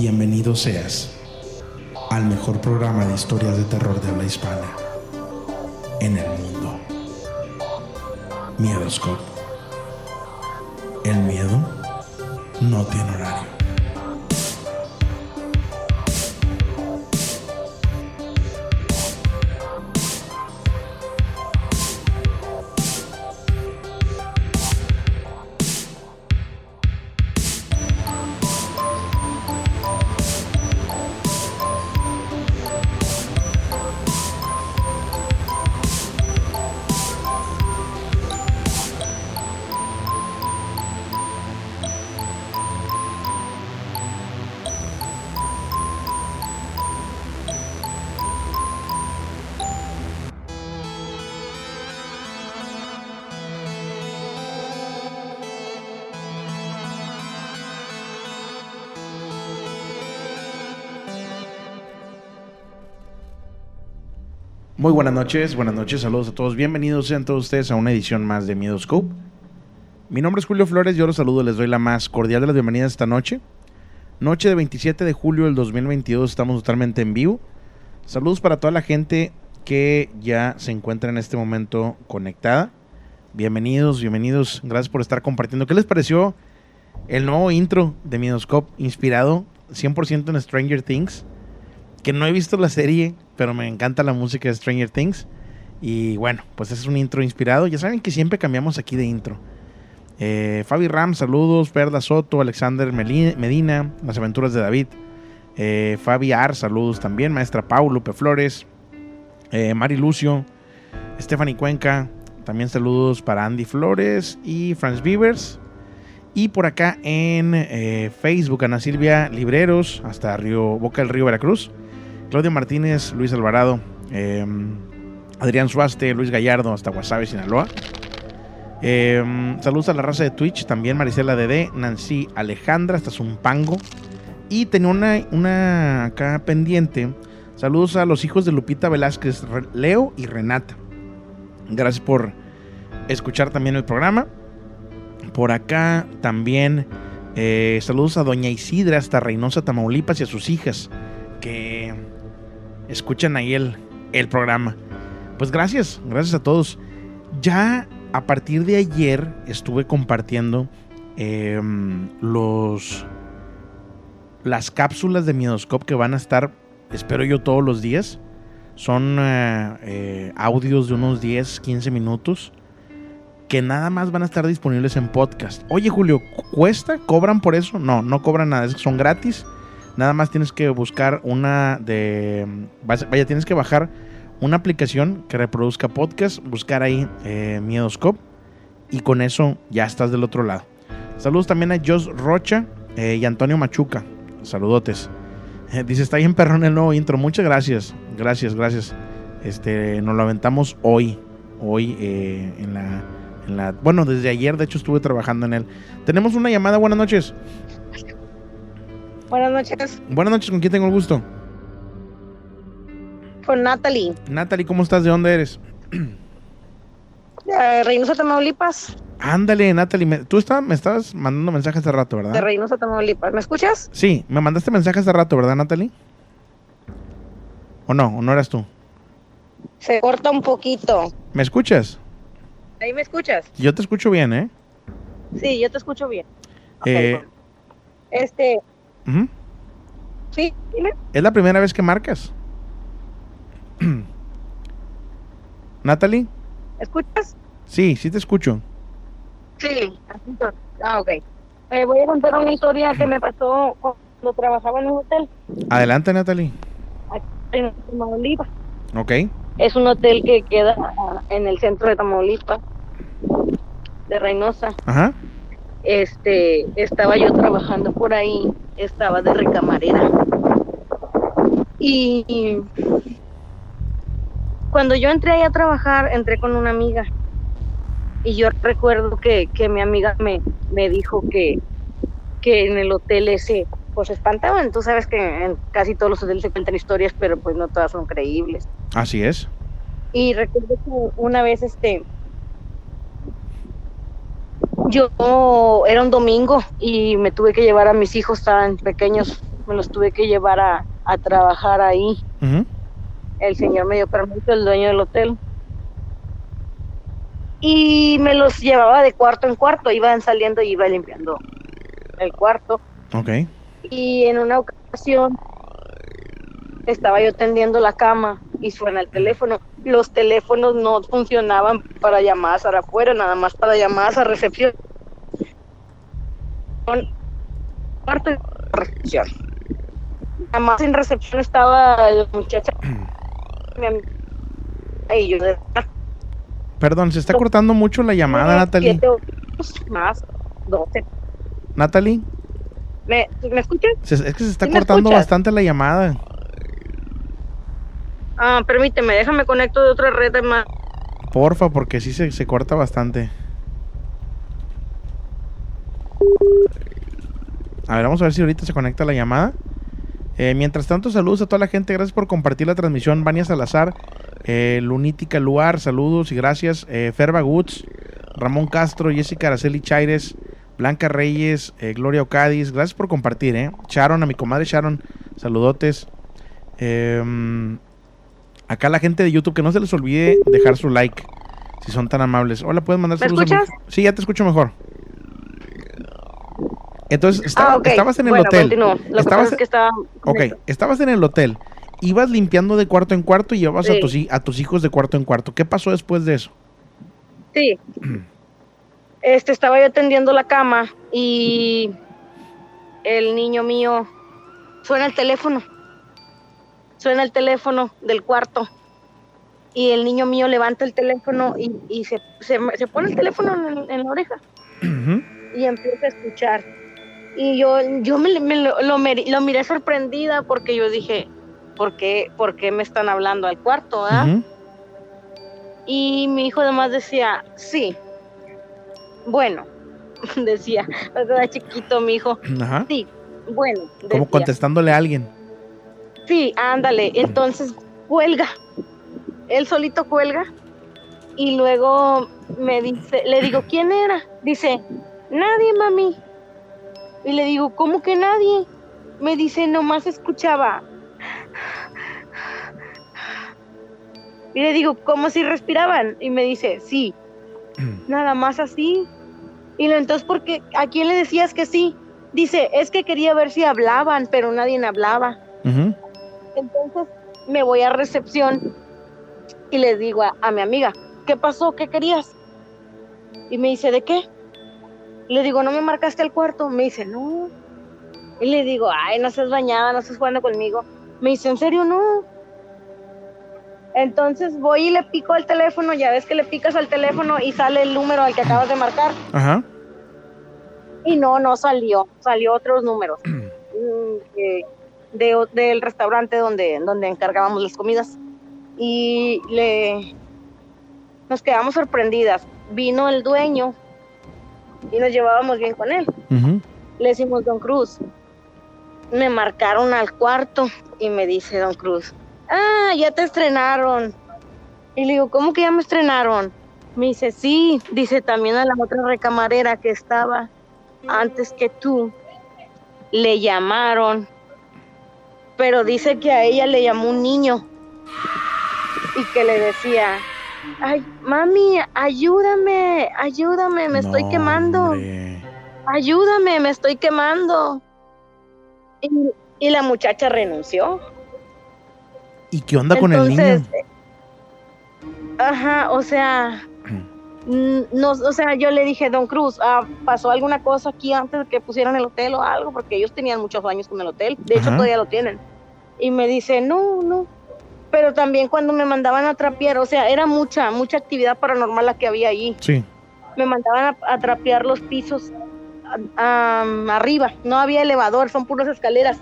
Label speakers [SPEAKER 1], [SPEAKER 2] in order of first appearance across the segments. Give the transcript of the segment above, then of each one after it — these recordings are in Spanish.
[SPEAKER 1] Bienvenido seas al mejor programa de historias de terror de habla hispana en el mundo. Miedoscope. El miedo no tiene horario. Muy buenas noches, buenas noches, saludos a todos. Bienvenidos sean todos ustedes a una edición más de Miedoscope. Mi nombre es Julio Flores, yo los saludo, les doy la más cordial de las bienvenidas esta noche. Noche de 27 de julio del 2022, estamos totalmente en vivo. Saludos para toda la gente que ya se encuentra en este momento conectada. Bienvenidos, bienvenidos, gracias por estar compartiendo. ¿Qué les pareció el nuevo intro de Miedoscope inspirado 100% en Stranger Things? Que no he visto la serie, pero me encanta la música de Stranger Things. Y bueno, pues es un intro inspirado. Ya saben que siempre cambiamos aquí de intro. Eh, Fabi Ram, saludos. Perda Soto, Alexander Medina, Las aventuras de David. Eh, Fabi Ar, saludos también. Maestra Pau, Lupe Flores. Eh, Mari Lucio. Stephanie Cuenca. También saludos para Andy Flores y Franz Beavers. Y por acá en eh, Facebook, Ana Silvia Libreros, hasta Río, Boca del Río Veracruz. Claudia Martínez, Luis Alvarado, eh, Adrián Suaste, Luis Gallardo, hasta Guasave, Sinaloa. Eh, saludos a la raza de Twitch, también Marisela Dede, Nancy Alejandra, hasta Zumpango. Y tenía una, una acá pendiente. Saludos a los hijos de Lupita Velázquez, Leo y Renata. Gracias por escuchar también el programa. Por acá también eh, saludos a Doña Isidra hasta Reynosa, Tamaulipas y a sus hijas que escuchan ahí el, el programa. Pues gracias, gracias a todos. Ya a partir de ayer estuve compartiendo eh, los las cápsulas de Miedoscope que van a estar, espero yo, todos los días. Son eh, eh, audios de unos 10, 15 minutos que nada más van a estar disponibles en podcast. Oye, Julio, ¿cuesta? ¿Cobran por eso? No, no cobran nada, son gratis. Nada más tienes que buscar una de. Vaya, tienes que bajar una aplicación que reproduzca podcast, buscar ahí eh, Miedoscope y con eso ya estás del otro lado. Saludos también a Jos Rocha eh, y Antonio Machuca. Saludotes. Dice, está bien perrón el nuevo intro. Muchas gracias. Gracias, gracias. Este, nos lo aventamos hoy. Hoy eh, en, la, en la... Bueno, desde ayer de hecho estuve trabajando en él. Tenemos una llamada. Buenas noches.
[SPEAKER 2] Buenas noches.
[SPEAKER 1] Buenas noches, ¿con quién tengo el gusto?
[SPEAKER 2] Con Natalie.
[SPEAKER 1] Natalie, ¿cómo estás? ¿De dónde eres?
[SPEAKER 2] De Reynosa, Tamaulipas.
[SPEAKER 1] Ándale, Natalie, me- tú está- me estabas mandando mensajes hace rato, ¿verdad?
[SPEAKER 2] De Reynosa, Tamaulipas. ¿Me escuchas?
[SPEAKER 1] Sí, me mandaste mensaje hace rato, ¿verdad, Natalie? ¿O no? ¿O no eras tú?
[SPEAKER 2] Se corta un poquito.
[SPEAKER 1] ¿Me escuchas?
[SPEAKER 2] ¿Ahí me escuchas?
[SPEAKER 1] Yo te escucho bien, ¿eh?
[SPEAKER 2] Sí, yo te escucho bien.
[SPEAKER 1] Eh,
[SPEAKER 2] bueno. Este, Sí, dime.
[SPEAKER 1] ¿Es la primera vez que marcas? Natalie?
[SPEAKER 2] ¿Escuchas?
[SPEAKER 1] Sí, sí te escucho.
[SPEAKER 2] Sí. Ah, ok. Eh, voy a contar una historia que me pasó cuando trabajaba en un hotel
[SPEAKER 1] Adelante, Natalie.
[SPEAKER 2] aquí en Tamaulipas.
[SPEAKER 1] Ok.
[SPEAKER 2] Es un hotel que queda en el centro de Tamaulipas, de Reynosa.
[SPEAKER 1] Ajá.
[SPEAKER 2] Este, estaba yo trabajando por ahí, estaba de recamarera. Y, cuando yo entré ahí a trabajar, entré con una amiga. Y yo recuerdo que, que mi amiga me, me dijo que, que en el hotel ese, pues espantaban. Tú sabes que en casi todos los hoteles se cuentan historias, pero pues no todas son creíbles.
[SPEAKER 1] Así es.
[SPEAKER 2] Y recuerdo que una vez, este, yo era un domingo y me tuve que llevar a mis hijos tan pequeños, me los tuve que llevar a, a trabajar ahí. El señor me dio permiso, el dueño del hotel. Y me los llevaba de cuarto en cuarto, iban saliendo y iba limpiando el cuarto.
[SPEAKER 1] Ok.
[SPEAKER 2] Y en una ocasión estaba yo tendiendo la cama y suena el teléfono. Los teléfonos no funcionaban para llamadas a afuera, nada más para llamadas a recepción. Cuarto y recepción. Nada más en recepción estaba la muchacha. y yo de
[SPEAKER 1] Perdón, se está cortando mucho la llamada, Natalie.
[SPEAKER 2] más 12.
[SPEAKER 1] Natalie,
[SPEAKER 2] ¿Me, ¿Me escuchas?
[SPEAKER 1] es que se está
[SPEAKER 2] ¿Sí me
[SPEAKER 1] cortando bastante la llamada.
[SPEAKER 2] Ah, permíteme, déjame conecto de otra red más.
[SPEAKER 1] Porfa, porque sí se, se corta bastante. A ver, vamos a ver si ahorita se conecta la llamada. Eh, mientras tanto, saludos a toda la gente. Gracias por compartir la transmisión. Vania Salazar, eh, Lunítica Luar, saludos y gracias. Eh, Ferba Goods, Ramón Castro, Jessica Araceli Chaires, Blanca Reyes, eh, Gloria Ocadis. Gracias por compartir, ¿eh? Sharon, a mi comadre Sharon, saludotes. Em, acá la gente de YouTube, que no se les olvide dejar su like, si son tan amables. Hola, ¿puedes mandar
[SPEAKER 2] ¿Me
[SPEAKER 1] saludos? a mi-
[SPEAKER 2] escuchas?
[SPEAKER 1] Sí, ya te escucho mejor. Entonces, estaba-
[SPEAKER 2] ah, ok.
[SPEAKER 1] estabas en el
[SPEAKER 2] bueno,
[SPEAKER 1] hotel.
[SPEAKER 2] Lo
[SPEAKER 1] Estabas,
[SPEAKER 2] pasa es que estaba...
[SPEAKER 1] ok, estabas en el hotel. Ibas limpiando de cuarto en cuarto y llevabas a, tus, a tus hijos de cuarto en cuarto. ¿Qué pasó después de eso?
[SPEAKER 2] Sí. Este, estaba yo tendiendo la cama y el niño mío suena el teléfono. Suena el teléfono del cuarto. Y el niño mío levanta el teléfono y, y se, se, se pone el teléfono en, en la oreja y empieza a escuchar. Y yo, yo me, me lo, lo miré sorprendida porque yo dije, ¿por qué, por qué me están hablando al cuarto? ah?"
[SPEAKER 1] Ujú.
[SPEAKER 2] Y mi hijo además decía, sí. Bueno, decía, era chiquito mi hijo. Sí, bueno.
[SPEAKER 1] Como
[SPEAKER 2] decía.
[SPEAKER 1] contestándole a alguien.
[SPEAKER 2] Sí, ándale. Entonces cuelga. Él solito cuelga. Y luego me dice, le digo, ¿quién era? Dice, nadie, mami. Y le digo, ¿cómo que nadie? Me dice, nomás escuchaba. Y le digo, ¿cómo si respiraban? Y me dice, sí. Nada más así. Y entonces, ¿por qué? ¿A quién le decías que sí? Dice, es que quería ver si hablaban, pero nadie hablaba.
[SPEAKER 1] Ujú.
[SPEAKER 2] Entonces me voy a recepción y le digo a, a mi amiga, ¿qué pasó? ¿Qué querías? Y me dice, ¿de qué? Le digo, ¿no me marcaste el cuarto? Me dice, no. Y le digo, ay, no seas bañada, no estás jugando conmigo. Me dice, ¿en serio no? Entonces voy y le pico al teléfono, ya ves que le picas al teléfono y sale el número al que acabas de marcar.
[SPEAKER 1] Ajá.
[SPEAKER 2] Y no, no salió, salió otros números. Mm, eh, de, del restaurante donde, donde encargábamos las comidas. Y le nos quedamos sorprendidas. Vino el dueño y nos llevábamos bien con él. Le decimos, Don Cruz, me marcaron al cuarto y me dice Don Cruz, ah, ya te estrenaron. Y le digo, ¿cómo que ya me estrenaron? Me dice, sí, dice también a la otra recamarera que estaba antes que tú, le llamaron, pero dice que a ella le llamó un niño y que le decía, ay, mami, ayúdame, ayúdame, me estoy quemando
[SPEAKER 1] hombre.
[SPEAKER 2] ayúdame, me estoy quemando. Y, y la muchacha renunció.
[SPEAKER 1] ¿Y qué onda con el niño?
[SPEAKER 2] Ajá, o sea, no, o sea, yo le dije, Don Cruz, ah, ¿pasó alguna cosa aquí antes de que pusieran el hotel o algo? Porque ellos tenían muchos años con el hotel, de hecho
[SPEAKER 1] Ajá.
[SPEAKER 2] todavía lo tienen. Y me dice, no, no. Pero también cuando me mandaban a trapear, o sea, era mucha, mucha actividad paranormal la que había allí.
[SPEAKER 1] Sí.
[SPEAKER 2] Me mandaban a, a trapear los pisos a- arriba, no había elevador, son puras escaleras.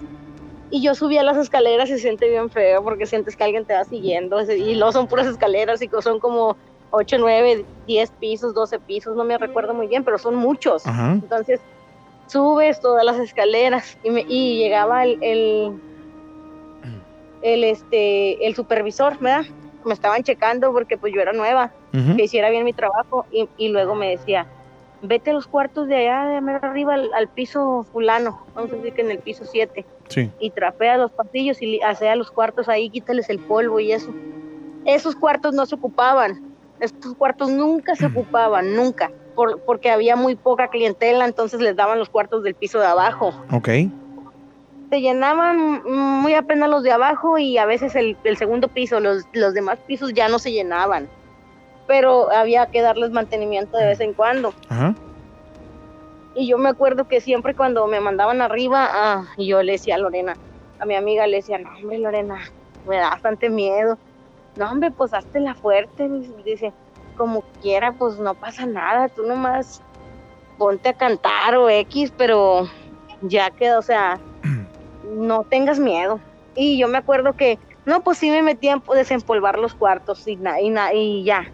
[SPEAKER 2] Y yo subía las escaleras y se siente bien feo porque sientes que alguien te va siguiendo. Y luego son puras escaleras y son como 8, 9, 10 pisos, 12 pisos, no me recuerdo muy bien, pero son muchos.
[SPEAKER 1] Ajá.
[SPEAKER 2] Entonces subes todas las escaleras y, me- y llegaba el, el, el, este, el supervisor, ¿verdad? Me estaban checando porque pues yo era nueva
[SPEAKER 1] Ujú.
[SPEAKER 2] que hiciera bien mi trabajo y, y luego me decía, vete a los cuartos de allá, de arriba al, al piso fulano, vamos a decir que en el piso 7,
[SPEAKER 1] Sí.
[SPEAKER 2] y trapea los pasillos y li- hace a los cuartos ahí, quítales el polvo y eso. Esos cuartos no se ocupaban, estos cuartos nunca se ocupaban, nunca, por, porque había muy poca clientela, entonces les daban los cuartos del piso de abajo.
[SPEAKER 1] Ok.
[SPEAKER 2] Se llenaban muy apenas los de abajo y a veces el, el segundo piso, los, los demás pisos ya no se llenaban, pero había que darles mantenimiento de vez en cuando.
[SPEAKER 1] Ajá.
[SPEAKER 2] Y yo me acuerdo que siempre cuando me mandaban arriba, ah, yo le decía a Lorena, a mi amiga le decía, no hombre Lorena, me da bastante miedo. No hombre, pues hazte la fuerte, dice, como quiera, pues no pasa nada, tú nomás ponte a cantar o X, pero ya que, o sea, no tengas miedo. Y yo me acuerdo que, no, pues sí me metía a desempolvar los cuartos y, na- y, na- y ya.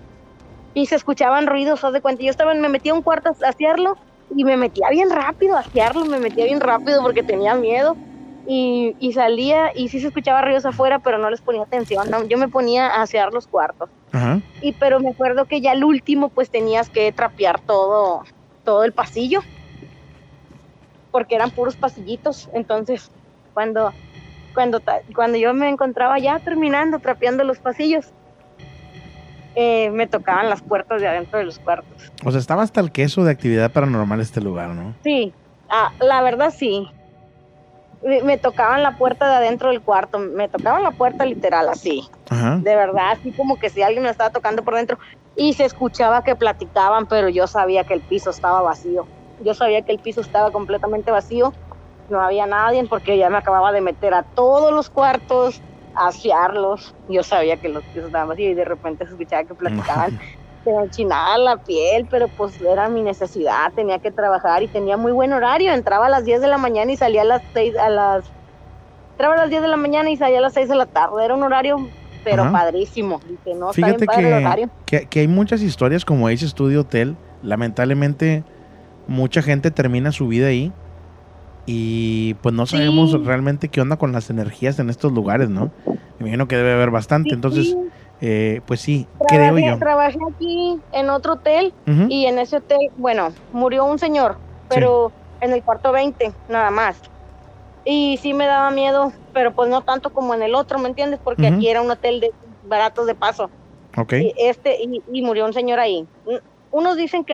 [SPEAKER 2] Y se escuchaban ruidos, haz de cuenta. Yo estaba, me metía a un cuarto a hacerlo y me metía bien rápido a asearlo, me metía bien rápido porque tenía miedo y, y salía y sí se escuchaba ruidos afuera, pero no les ponía atención, no, yo me ponía a asear los cuartos.
[SPEAKER 1] Ajá.
[SPEAKER 2] Y pero me acuerdo que ya el último pues tenías que trapear todo, todo el pasillo, porque eran puros pasillitos, entonces cuando, cuando, cuando yo me encontraba ya terminando trapeando los pasillos, eh, me tocaban las puertas de adentro de los cuartos.
[SPEAKER 1] O sea, estaba hasta el queso de actividad paranormal este lugar, ¿no?
[SPEAKER 2] Sí, ah, la verdad sí. Me, me tocaban la puerta de adentro del cuarto, me tocaban la puerta literal así,
[SPEAKER 1] Ajá.
[SPEAKER 2] de verdad, así como que si alguien me estaba tocando por dentro y se escuchaba que platicaban, pero yo sabía que el piso estaba vacío. Yo sabía que el piso estaba completamente vacío, no había nadie porque ya me acababa de meter a todos los cuartos, a asearlos. Yo sabía que los pisos estaban vacíos y de repente se escuchaba que platicaban se me enchinaba la piel, pero pues era mi necesidad, tenía que trabajar y tenía muy buen horario, entraba a las 10 de la mañana y salía a las 6, a las... Entraba a las 10 de la mañana y salía a las 6 de la tarde, era un horario, pero
[SPEAKER 1] Ajá.
[SPEAKER 2] padrísimo, dije, no, está
[SPEAKER 1] Fíjate
[SPEAKER 2] bien padre el
[SPEAKER 1] que,
[SPEAKER 2] horario.
[SPEAKER 1] que, que hay muchas historias, como dice Estudio Hotel. Lamentablemente, mucha gente termina su vida ahí. Y pues no sabemos
[SPEAKER 2] Sí.
[SPEAKER 1] realmente qué onda con las energías en estos lugares, ¿no? Me imagino que debe haber bastante.
[SPEAKER 2] Sí,
[SPEAKER 1] Entonces,
[SPEAKER 2] sí,
[SPEAKER 1] eh, pues sí, creo
[SPEAKER 2] trabajé,
[SPEAKER 1] yo.
[SPEAKER 2] trabajé aquí en otro hotel
[SPEAKER 1] Ujú.
[SPEAKER 2] y en ese hotel, bueno, murió un señor, pero en el cuarto 20, nada más. Y sí me daba miedo, pero pues no tanto como en el otro, ¿me entiendes? Porque
[SPEAKER 1] Ujú.
[SPEAKER 2] aquí era un hotel de baratos de paso.
[SPEAKER 1] Ok.
[SPEAKER 2] Y este y, y murió un señor ahí. Unos dicen que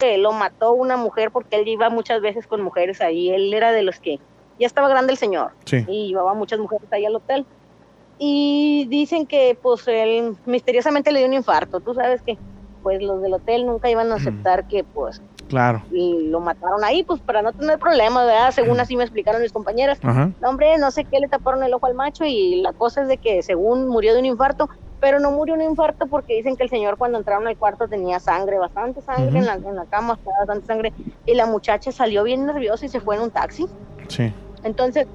[SPEAKER 2] Lo mató una mujer porque él iba muchas veces con mujeres ahí. Él era de los que ya estaba grande el señor
[SPEAKER 1] Sí.
[SPEAKER 2] y llevaba muchas mujeres ahí al hotel. Y dicen que pues él misteriosamente le dio un infarto. Tú sabes que pues los del hotel nunca iban a aceptar que pues
[SPEAKER 1] Claro.
[SPEAKER 2] y lo mataron ahí pues para no tener problemas, ¿verdad? Según así me explicaron mis compañeras. No, hombre, no sé qué le taparon el ojo al macho y la cosa es de que según murió de un infarto, pero no murió un infarto porque dicen que el señor cuando entraron al cuarto tenía sangre, bastante sangre en, la, en la cama, estaba bastante sangre, y la muchacha salió bien nerviosa y se fue en un taxi.
[SPEAKER 1] Sí.
[SPEAKER 2] Entonces,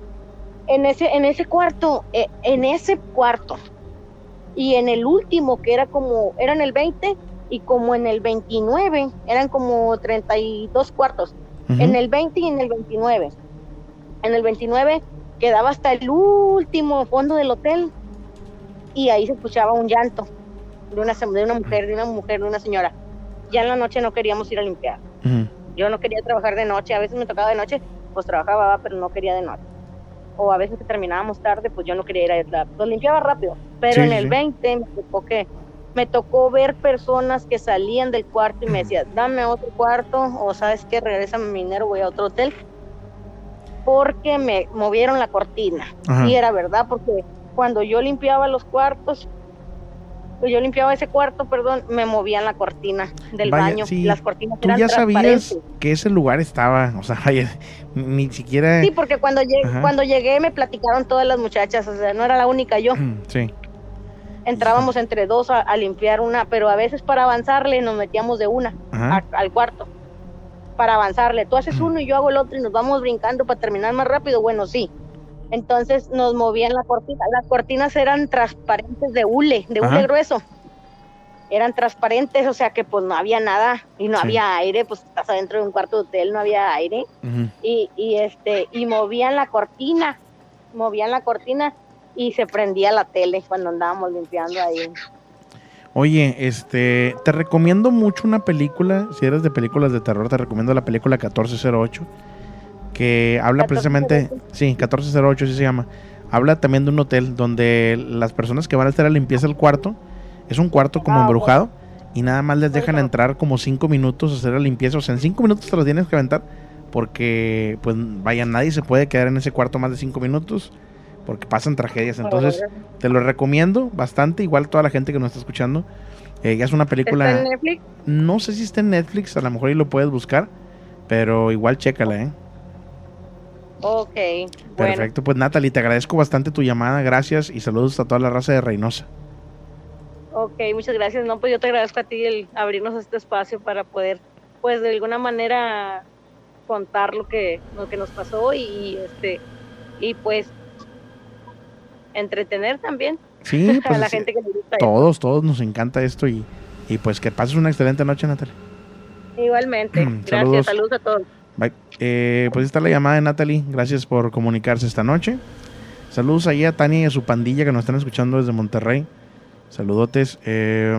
[SPEAKER 2] en ese, en ese cuarto, eh, en ese cuarto, y en el último, que era como, era en el 20, y como en el 29, eran como 32 cuartos.
[SPEAKER 1] Ujú.
[SPEAKER 2] En el 20 y en el 29. En el 29 quedaba hasta el último fondo del hotel y ahí se escuchaba un llanto de una, de una mujer, de una mujer, de una señora. Ya en la noche no queríamos ir a limpiar.
[SPEAKER 1] Ujú.
[SPEAKER 2] Yo no quería trabajar de noche, a veces me tocaba de noche, pues trabajaba, pero no quería de noche. O a veces que terminábamos tarde, pues yo no quería ir a pues limpiaba rápido. Pero
[SPEAKER 1] Sí,
[SPEAKER 2] en el
[SPEAKER 1] sí.
[SPEAKER 2] 20 me tocó que me tocó ver personas que salían del cuarto y me decían, dame otro cuarto, o sabes qué, regresa mi dinero, voy a otro hotel. Porque me movieron la cortina. Y era verdad, porque cuando yo limpiaba los cuartos, pues yo limpiaba ese cuarto, perdón, me movían la cortina del
[SPEAKER 1] Vaya,
[SPEAKER 2] baño.
[SPEAKER 1] sí.
[SPEAKER 2] Las cortinas
[SPEAKER 1] Tú
[SPEAKER 2] eran
[SPEAKER 1] ya sabías que ese lugar estaba, o sea, vaya, ni siquiera...
[SPEAKER 2] Sí, porque cuando llegué,
[SPEAKER 1] Ajá.
[SPEAKER 2] cuando llegué me platicaron todas las muchachas, o sea, no era la única yo.
[SPEAKER 1] Sí.
[SPEAKER 2] Entrábamos entre dos a, a limpiar una, pero a veces para avanzarle nos metíamos de una a- al cuarto. Para avanzarle, tú haces
[SPEAKER 1] Ujú.
[SPEAKER 2] uno y yo hago el otro y nos vamos brincando para terminar más rápido. Bueno, sí. Entonces nos movían la cortina. Las cortinas eran transparentes de hule, de
[SPEAKER 1] Ajá.
[SPEAKER 2] hule grueso. Eran transparentes, o sea que pues no había nada y no
[SPEAKER 1] Sí.
[SPEAKER 2] había aire, pues estás adentro de un cuarto de hotel, no había aire y, y este y movían la cortina movían la cortina y se prendía la tele cuando andábamos limpiando ahí
[SPEAKER 1] Oye, este, te recomiendo mucho una película, si eres de películas de terror, te recomiendo la película 1408, que habla
[SPEAKER 2] 1408.
[SPEAKER 1] precisamente, sí, 1408 sí se llama, habla también de un hotel donde las personas que van a hacer la limpieza del cuarto, es un cuarto como
[SPEAKER 2] Ah,
[SPEAKER 1] embrujado, y nada más les dejan entrar como cinco minutos a hacer la limpieza, o sea, en cinco minutos te lo tienes que aventar, porque, pues, vaya, nadie se puede quedar en ese cuarto más de cinco minutos, porque pasan tragedias, entonces... Te lo recomiendo bastante, igual toda la gente que nos está escuchando. Eh, ya es una película,
[SPEAKER 2] ¿Está en Netflix?
[SPEAKER 1] no sé si está en Netflix, a lo mejor ahí lo puedes buscar, pero igual chécala, ¿eh?
[SPEAKER 2] Ok, bueno,
[SPEAKER 1] Perfecto, pues Natalie, te agradezco bastante tu llamada, gracias y saludos a toda la raza de Reynosa.
[SPEAKER 2] ok, muchas gracias. No, pues yo te agradezco a ti el abrirnos este espacio para poder, pues de alguna manera contar lo que, lo que nos pasó y este, y pues entretener también
[SPEAKER 1] Sí,
[SPEAKER 2] a
[SPEAKER 1] pues
[SPEAKER 2] la gente que le gusta. esto.
[SPEAKER 1] todos, todos nos encanta esto y, y pues que pases una excelente noche, Natalie.
[SPEAKER 2] Igualmente, gracias,
[SPEAKER 1] saludos.
[SPEAKER 2] saludos a todos.
[SPEAKER 1] Bye. Eh, pues está la llamada de Natalie. Gracias por comunicarse esta noche. Saludos ahí a Tania y a su pandilla que nos están escuchando desde Monterrey. Saludotes. Eh,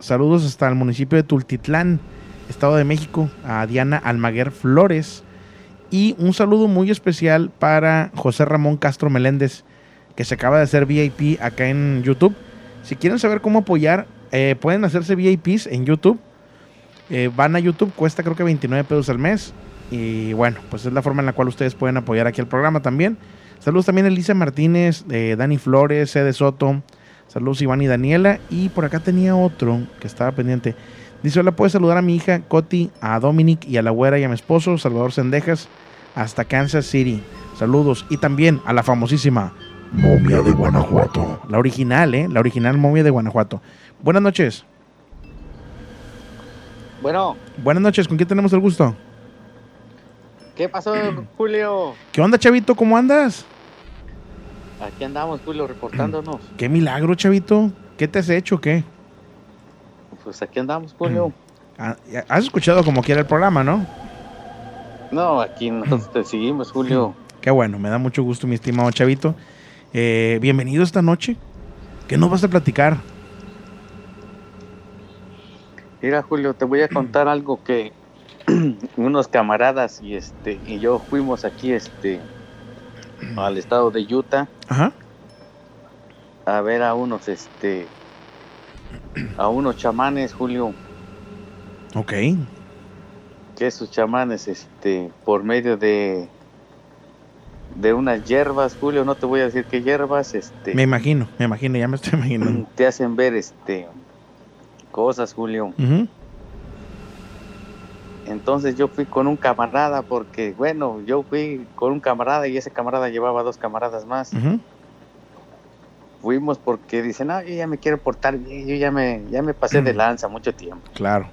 [SPEAKER 1] saludos hasta el municipio de Tultitlán, Estado de México, a Diana Almaguer Flores. Y un saludo muy especial para José Ramón Castro Meléndez, que se acaba de hacer VIP acá en YouTube. Si quieren saber cómo apoyar, eh, pueden hacerse VIPs en YouTube. Eh, van a YouTube, cuesta creo que 29 pesos al mes. Y bueno, pues es la forma en la cual ustedes pueden apoyar aquí el programa también. Saludos también a Elisa Martínez, eh, Dani Flores, Cede Soto. Saludos Iván y Daniela. Y por acá tenía otro que estaba pendiente. Dice, hola, puedes saludar a mi hija Coti, a Dominic y a la güera y a mi esposo, Salvador Sendejas, hasta Kansas City. Saludos. Y también a la famosísima Momia de Guanajuato. La original, ¿eh? La original Momia de Guanajuato. Buenas noches.
[SPEAKER 3] Bueno,
[SPEAKER 1] Buenas noches, ¿con quién tenemos el gusto?
[SPEAKER 3] ¿qué pasó, Julio?
[SPEAKER 1] ¿Qué onda, chavito? ¿Cómo andas?
[SPEAKER 3] Aquí andamos, Julio, reportándonos.
[SPEAKER 1] Qué milagro, chavito. ¿Qué te has hecho? ¿Qué?
[SPEAKER 3] Pues aquí andamos, Julio.
[SPEAKER 1] Ah, Has escuchado como quiera el programa, ¿no?
[SPEAKER 3] No, aquí nosotros te seguimos, Julio.
[SPEAKER 1] Qué bueno, me da mucho gusto, mi estimado chavito. Eh, bienvenido esta noche. ¿Qué nos vas a platicar?
[SPEAKER 3] Mira, Julio, te voy a contar algo que unos camaradas y este y yo fuimos aquí este al estado de Utah
[SPEAKER 1] Ajá.
[SPEAKER 3] a ver a unos este a unos chamanes, Julio,
[SPEAKER 1] Ok.
[SPEAKER 3] que esos chamanes este por medio de de unas hierbas, Julio, no te voy a decir qué hierbas, este
[SPEAKER 1] Me imagino, me imagino, ya me estoy imaginando.
[SPEAKER 3] te hacen ver este cosas, Julio. Entonces yo fui con un camarada porque, bueno, yo fui con un camarada y ese camarada llevaba dos camaradas más. Fuimos porque dicen, no, yo ya me quiero portar bien, yo ya me, ya me pasé de lanza mucho tiempo.
[SPEAKER 1] Claro.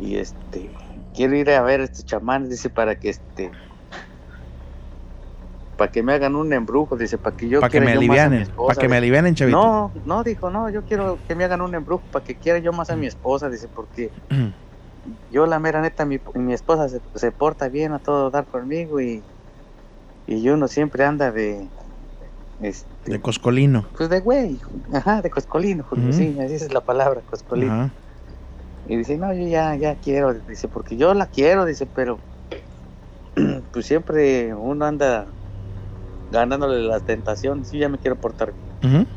[SPEAKER 3] Y este, quiero ir a ver a estos chamanes, dice, para que este, para que me hagan un embrujo, dice, para que yo
[SPEAKER 1] Para que me
[SPEAKER 3] yo
[SPEAKER 1] alivianen.
[SPEAKER 3] esposa",
[SPEAKER 1] Para que me alivianen, chavito.
[SPEAKER 3] No, no, dijo, no, yo quiero que me hagan un embrujo para que quiera yo más a mi esposa, dice, porque yo la mera neta, mi, mi esposa se, se porta bien a todo dar conmigo y, Y uno siempre anda de... Este,
[SPEAKER 1] De Coscolino.
[SPEAKER 3] pues de güey, ajá, de coscolino, Julio,
[SPEAKER 1] Ujú.
[SPEAKER 3] sí, así es la palabra, coscolino. Y dice, no, yo ya, ya quiero, dice, porque yo la quiero, dice, pero pues siempre uno anda ganándole las tentaciones, y ya me quiero portar bien.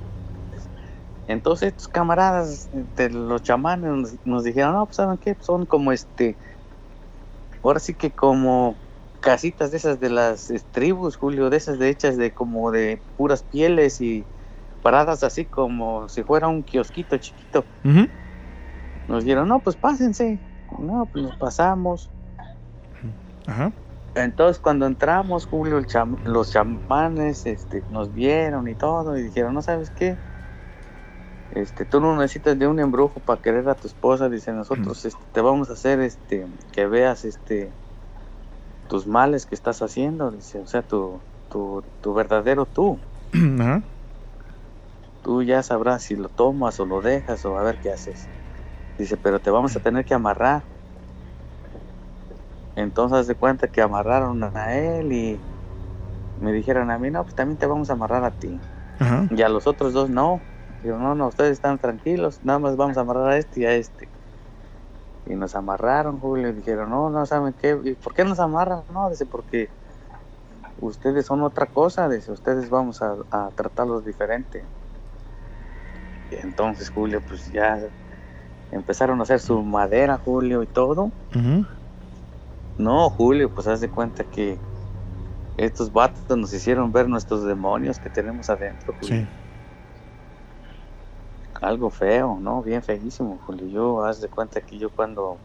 [SPEAKER 3] Entonces estos camaradas de los chamanes nos, nos dijeron, no, pues saben qué, son como este, ahora sí que como casitas de esas de las eh, tribus, Julio, de esas de hechas de como de puras pieles y paradas así como si fuera un kiosquito chiquito. Nos dijeron, no, pues pásense. No, pues nos pasamos.
[SPEAKER 1] Ajá.
[SPEAKER 3] Entonces cuando entramos, Julio, el cham- los chamanes este, nos vieron y todo y dijeron, no sabes qué, este, tú no necesitas de un embrujo para querer a tu esposa, dice nosotros este, te vamos a hacer este, que veas este, tus males que estás haciendo, dice, o sea, tu, tu, tu verdadero tú. Tú ya sabrás si lo tomas o lo dejas o a ver qué haces. Dice, pero te vamos a tener que amarrar. Entonces de cuenta que amarraron a él y me dijeron a mí, no, pues también te vamos a amarrar a ti.
[SPEAKER 1] Ajá.
[SPEAKER 3] Y a los otros dos no. Digo, no, no, ustedes están tranquilos, nada más vamos a amarrar a este y a este. Y nos amarraron, Julio, y dijeron, no, no, ¿saben qué? ¿Y por qué nos amarran? No, dice, porque ustedes son otra cosa, dice, ustedes vamos a, a tratarlos diferente. Y entonces, Julio, pues ya empezaron a hacer su madera, Julio, y todo. No, Julio, pues haz de cuenta que estos vatos nos hicieron ver nuestros demonios que tenemos adentro, Julio.
[SPEAKER 1] Sí.
[SPEAKER 3] Algo feo, ¿no? Bien feísimo, Julio. Yo, haz de cuenta que yo cuando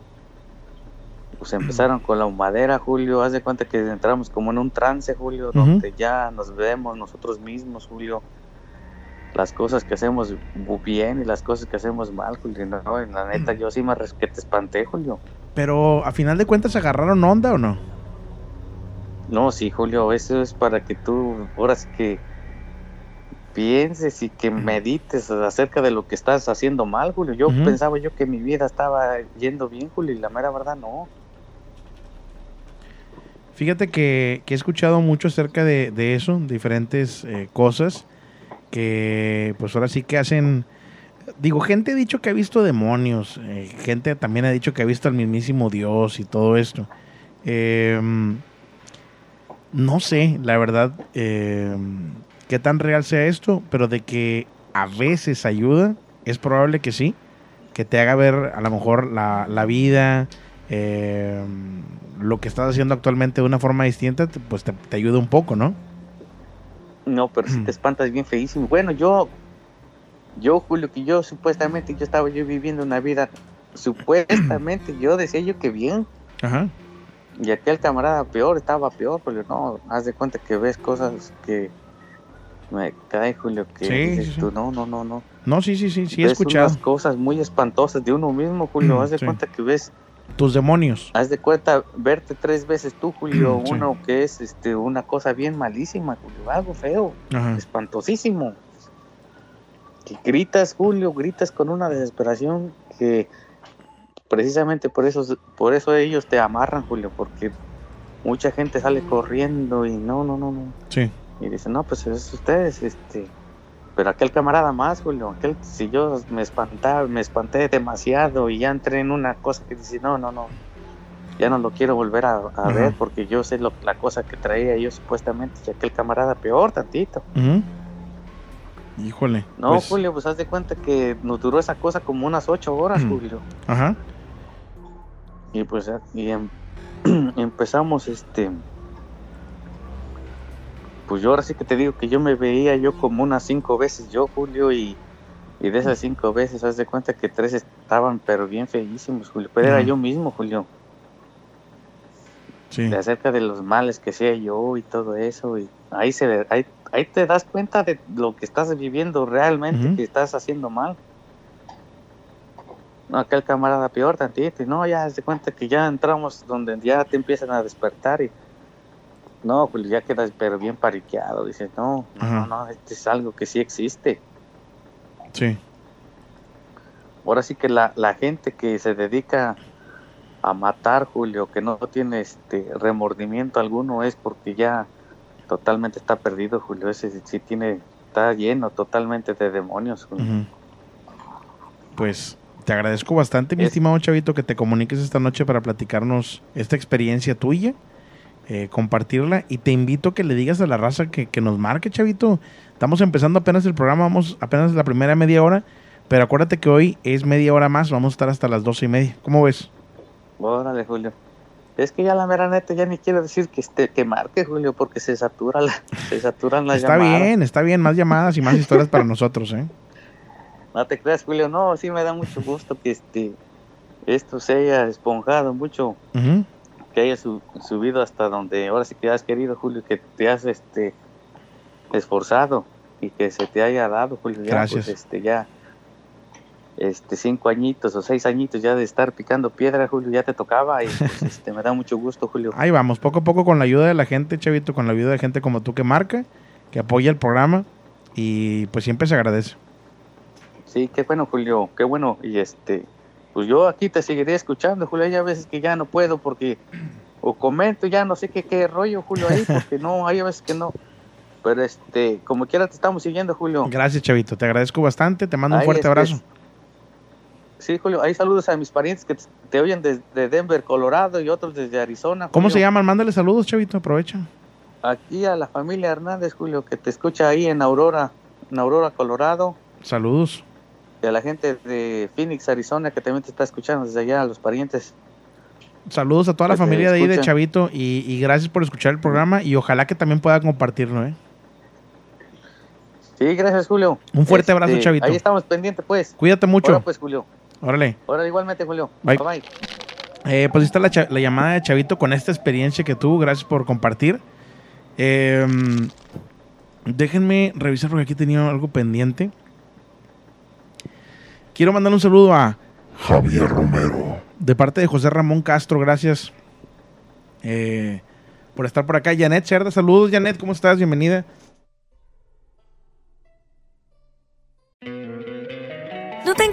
[SPEAKER 3] pues empezaron con la humadera, Julio, haz de cuenta que entramos como en un trance, Julio, donde ya nos vemos nosotros mismos, Julio, las cosas que hacemos bien y las cosas que hacemos mal, Julio. No, y la neta, yo sí me que te espanté, Julio.
[SPEAKER 1] Pero a final de cuentas agarraron onda o no?
[SPEAKER 3] No, sí, Julio, eso es para que tú, ahora sí que pienses y que medites acerca de lo que estás haciendo mal, Julio. Yo pensaba yo que mi vida estaba yendo bien, Julio, y la mera verdad no.
[SPEAKER 1] Fíjate que, que he escuchado mucho acerca de, de eso, diferentes eh, cosas que pues ahora sí que hacen... Digo, gente ha dicho que ha visto demonios, eh, gente también ha dicho que ha visto al mismísimo Dios y todo esto. Em, no sé, la verdad, em, qué tan real sea esto, pero de que a veces ayuda, es probable que sí, que te haga ver a lo mejor la, la vida, eh, lo que estás haciendo actualmente de una forma distinta, pues te, te ayuda un poco, ¿no?
[SPEAKER 3] No, pero si
[SPEAKER 1] Mm.
[SPEAKER 3] te espantas bien feísimo. Bueno, yo, yo, Julio, que yo supuestamente yo estaba yo viviendo una vida, supuestamente yo decía yo que bien,
[SPEAKER 1] Ajá.
[SPEAKER 3] y aquel camarada peor, estaba peor, Julio. No, haz de cuenta que ves cosas que me cae, Julio, que
[SPEAKER 1] Sí,
[SPEAKER 3] dices
[SPEAKER 1] sí, sí.
[SPEAKER 3] tú, no, no, no, no.
[SPEAKER 1] No, sí, sí, sí, sí he
[SPEAKER 3] ves
[SPEAKER 1] escuchado.
[SPEAKER 3] unas cosas muy espantosas de uno mismo, Julio.
[SPEAKER 1] Mm,
[SPEAKER 3] haz de
[SPEAKER 1] sí.
[SPEAKER 3] cuenta que ves,
[SPEAKER 1] Tus demonios.
[SPEAKER 3] haz de cuenta verte tres veces tú, Julio,
[SPEAKER 1] Sí.
[SPEAKER 3] uno que es este una cosa bien malísima, Julio, algo feo,
[SPEAKER 1] Ajá.
[SPEAKER 3] espantosísimo. Que gritas, Julio, gritas con una desesperación que precisamente por eso por eso ellos te amarran, Julio, porque mucha gente sale corriendo y no, no, no, no.
[SPEAKER 1] Sí.
[SPEAKER 3] Y dicen, no, pues es ustedes, este. Pero aquel camarada más, Julio, aquel, si yo me espantaba, me espanté demasiado y ya entré en una cosa que dice, no, no, no, ya no lo quiero volver a, ver porque yo sé lo, la cosa que traía yo supuestamente y aquel camarada peor tantito.
[SPEAKER 1] Ujú. Híjole.
[SPEAKER 3] No,
[SPEAKER 1] pues,
[SPEAKER 3] Julio, pues haz de cuenta que nos duró esa cosa como unas ocho horas. Julio.
[SPEAKER 1] Ajá.
[SPEAKER 3] Y pues y em- empezamos este pues yo ahora sí que te digo que yo me veía yo como unas cinco veces yo Julio y, y de esas cinco veces haz de cuenta que tres estaban pero bien feísimos Julio pero era yo mismo Julio
[SPEAKER 1] Sí.
[SPEAKER 3] de acerca de los males que hacía yo y todo eso y ahí se ve- ahí, ahí te das cuenta de lo que estás viviendo realmente que estás haciendo mal no, aquel camarada peor tantito y no ya de cuenta que ya entramos donde ya te empiezan a despertar y no pues ya quedas pero bien pariqueado dices no
[SPEAKER 1] Ajá.
[SPEAKER 3] no no este es algo que sí existe
[SPEAKER 1] Sí.
[SPEAKER 3] ahora sí que la, la gente que se dedica a matar Julio que no tiene este remordimiento alguno es porque ya totalmente está perdido, Julio. Ese sí- tiene, está lleno totalmente de demonios, Julio.
[SPEAKER 1] Pues te agradezco bastante, mi
[SPEAKER 3] Es-
[SPEAKER 1] estimado Chavito, que te comuniques esta noche para platicarnos esta experiencia tuya, eh, compartirla y te invito a que le digas a la raza que, que nos marque, Chavito. Estamos empezando apenas el programa, vamos apenas la primera media hora, pero acuérdate que hoy es media hora más, vamos a estar hasta las doce y media. ¿Cómo ves?
[SPEAKER 3] Órale, Julio. Es que ya la mera neta ya ni quiero decir que este, que marque, Julio, porque se satura la, se saturan las
[SPEAKER 1] Está
[SPEAKER 3] llamadas.
[SPEAKER 1] bien, está bien, más llamadas y más historias para nosotros, ¿eh?
[SPEAKER 3] No te creas, Julio, no, sí me da mucho gusto que este esto se haya esponjado mucho, que haya su- subido hasta donde ahora sí que has querido, Julio, que te has este esforzado y que se te haya dado, Julio, ya
[SPEAKER 1] Gracias.
[SPEAKER 3] pues este ya este cinco añitos o seis añitos ya de estar picando piedra, Julio, ya te tocaba y pues este me da mucho gusto, Julio.
[SPEAKER 1] Ahí vamos, poco a poco con la ayuda de la gente, Chavito, con la ayuda de gente como tú que marca, que apoya el programa y pues siempre se agradece.
[SPEAKER 3] Sí, qué bueno, Julio, qué bueno. Y este, pues yo aquí te seguiré escuchando, Julio. Hay a veces que ya no puedo porque o comento, ya no sé qué, qué rollo, Julio, ahí, porque no, hay a veces que no. Pero este, como quiera te estamos siguiendo, Julio.
[SPEAKER 1] Gracias, Chavito, te agradezco bastante, te mando un fuerte
[SPEAKER 3] este,
[SPEAKER 1] abrazo.
[SPEAKER 3] Sí, Julio, ahí saludos a mis parientes que te, oyen desde Denver, Colorado y otros desde Arizona.
[SPEAKER 1] ¿Cómo se llaman? Mándale saludos, Chavito, aprovecha.
[SPEAKER 3] Aquí a la familia Hernández, Julio, que te escucha ahí en Aurora, en Aurora, Colorado.
[SPEAKER 1] Saludos.
[SPEAKER 3] Y a la gente de Phoenix, Arizona, que también te está escuchando desde allá, a los parientes.
[SPEAKER 1] Saludos a toda la
[SPEAKER 3] Que
[SPEAKER 1] familia de ahí de. Chavito y, y gracias por escuchar el programa y ojalá que también pueda compartirlo, ¿eh?
[SPEAKER 3] Sí, gracias, Julio.
[SPEAKER 1] Un fuerte abrazo,
[SPEAKER 3] Este,
[SPEAKER 1] Chavito.
[SPEAKER 3] Ahí estamos pendientes, pues.
[SPEAKER 1] Cuídate mucho.
[SPEAKER 3] Ahora, pues, Julio.
[SPEAKER 1] Órale.
[SPEAKER 3] Ahora igualmente, Julio.
[SPEAKER 1] Bye.
[SPEAKER 3] bye. bye.
[SPEAKER 1] Eh, pues ahí está la, llamada de Chavito con esta experiencia que tuvo. Gracias por compartir. Eh, déjenme revisar porque aquí tenía algo pendiente. Quiero mandar un saludo a
[SPEAKER 4] Javier Romero.
[SPEAKER 1] de parte de José Ramón Castro. Gracias eh, por estar por acá. Janet Cerda, saludos. Janet, ¿cómo estás? Bienvenida.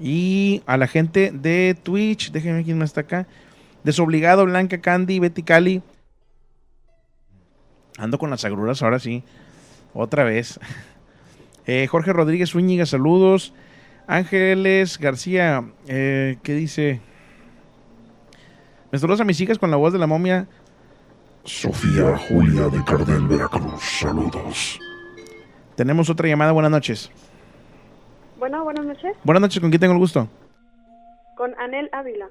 [SPEAKER 1] Y a la gente de Twitch, déjenme quién más está acá. Desobligado, Blanca Candy, Betty Cali. Ando con las agruras ahora sí. Otra vez. Eh, Jorge Rodríguez Zúñiga, saludos. Ángeles García, eh, ¿qué dice? Me saludos a mis hijas con la voz de la momia.
[SPEAKER 4] Sofía Julia de Cardel, Veracruz. Saludos.
[SPEAKER 1] Tenemos otra llamada, buenas noches.
[SPEAKER 5] Bueno, buenas noches.
[SPEAKER 1] Buenas noches, ¿con quién tengo el gusto?
[SPEAKER 5] Con Anel Ávila.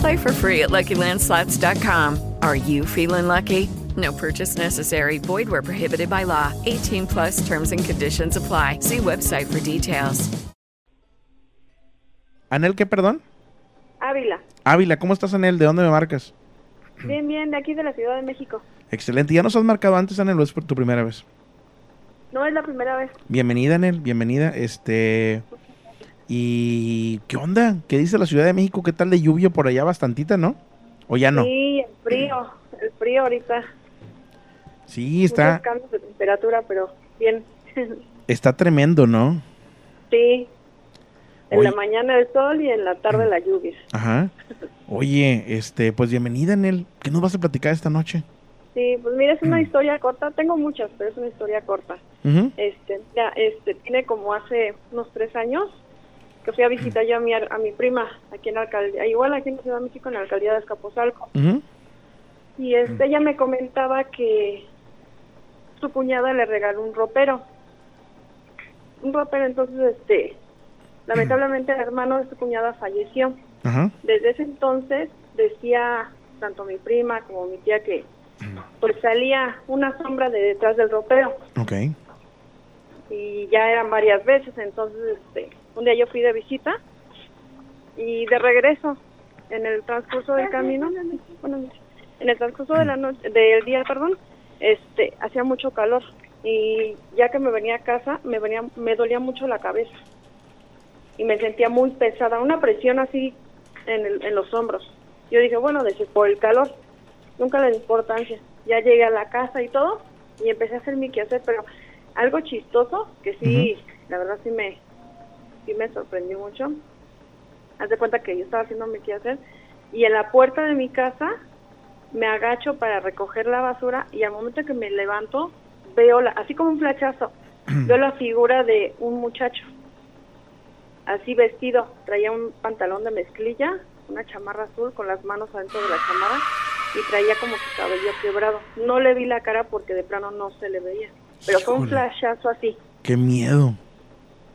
[SPEAKER 6] Play for free at LuckyLandSlots.com. Are you feeling lucky? No purchase necessary. Void where prohibited by law. 18 plus terms and conditions apply. See website for details.
[SPEAKER 1] ¿Anel qué, perdón?
[SPEAKER 5] Ávila.
[SPEAKER 1] Ávila, ¿cómo estás, Anel? ¿De dónde me marcas?
[SPEAKER 5] Bien, bien, de aquí de la Ciudad de México.
[SPEAKER 1] Excelente. ¿Ya nos has marcado antes, Anel, o es por tu primera vez?
[SPEAKER 5] No es la primera vez.
[SPEAKER 1] Bienvenida, Anel, bienvenida. Este. ¿Y qué onda? ¿Qué dice la Ciudad de México? ¿Qué tal de lluvia por allá bastantita, no? ¿O ya no?
[SPEAKER 5] Sí, el frío, el frío ahorita.
[SPEAKER 1] Sí, está,
[SPEAKER 5] Muchos cambios de temperatura, pero bien.
[SPEAKER 1] está tremendo, ¿no?
[SPEAKER 5] sí. En
[SPEAKER 1] Oye.
[SPEAKER 5] la mañana el sol y en la tarde la lluvia.
[SPEAKER 1] Ajá. Oye, este, pues bienvenida, Anel. ¿Qué nos vas a platicar esta noche?
[SPEAKER 5] Sí, pues mira, es una historia corta. Tengo muchas, pero es una historia corta. Este, ya, este, tiene como hace unos tres años que fui a visitar yo a mi, a mi prima aquí en la alcaldía, igual aquí en la Ciudad de México, en la alcaldía de Escapozalco. Y este, ella me comentaba que su cuñada le regaló un ropero. Un ropero, entonces, este, lamentablemente el hermano de su cuñada falleció. Desde ese entonces decía tanto mi prima como mi tía que pues salía una sombra de detrás del ropero y ya eran varias veces, entonces este, un día yo fui de visita y de regreso en el transcurso del camino, en el transcurso de la noche, del día, perdón, este, hacía mucho calor y ya que me venía a casa me venía, me dolía mucho la cabeza y me sentía muy pesada, una presión así en, el- en los hombros. Yo dije, bueno, de por el calor, nunca di importancia. Ya llegué a la casa y todo y empecé a hacer mi quehacer, pero algo chistoso que sí, la verdad sí me, sí me sorprendió mucho. Haz de cuenta que yo estaba haciendo mi quehacer y en la puerta de mi casa me agacho para recoger la basura y al momento que me levanto veo, la, así como un flachazo, veo la figura de un muchacho así vestido, traía un pantalón de mezclilla, una chamarra azul con las manos adentro de la chamarra y traía como su cabello quebrado. No le vi la cara porque de plano no se le veía, pero fue un flashazo así.
[SPEAKER 1] Qué miedo.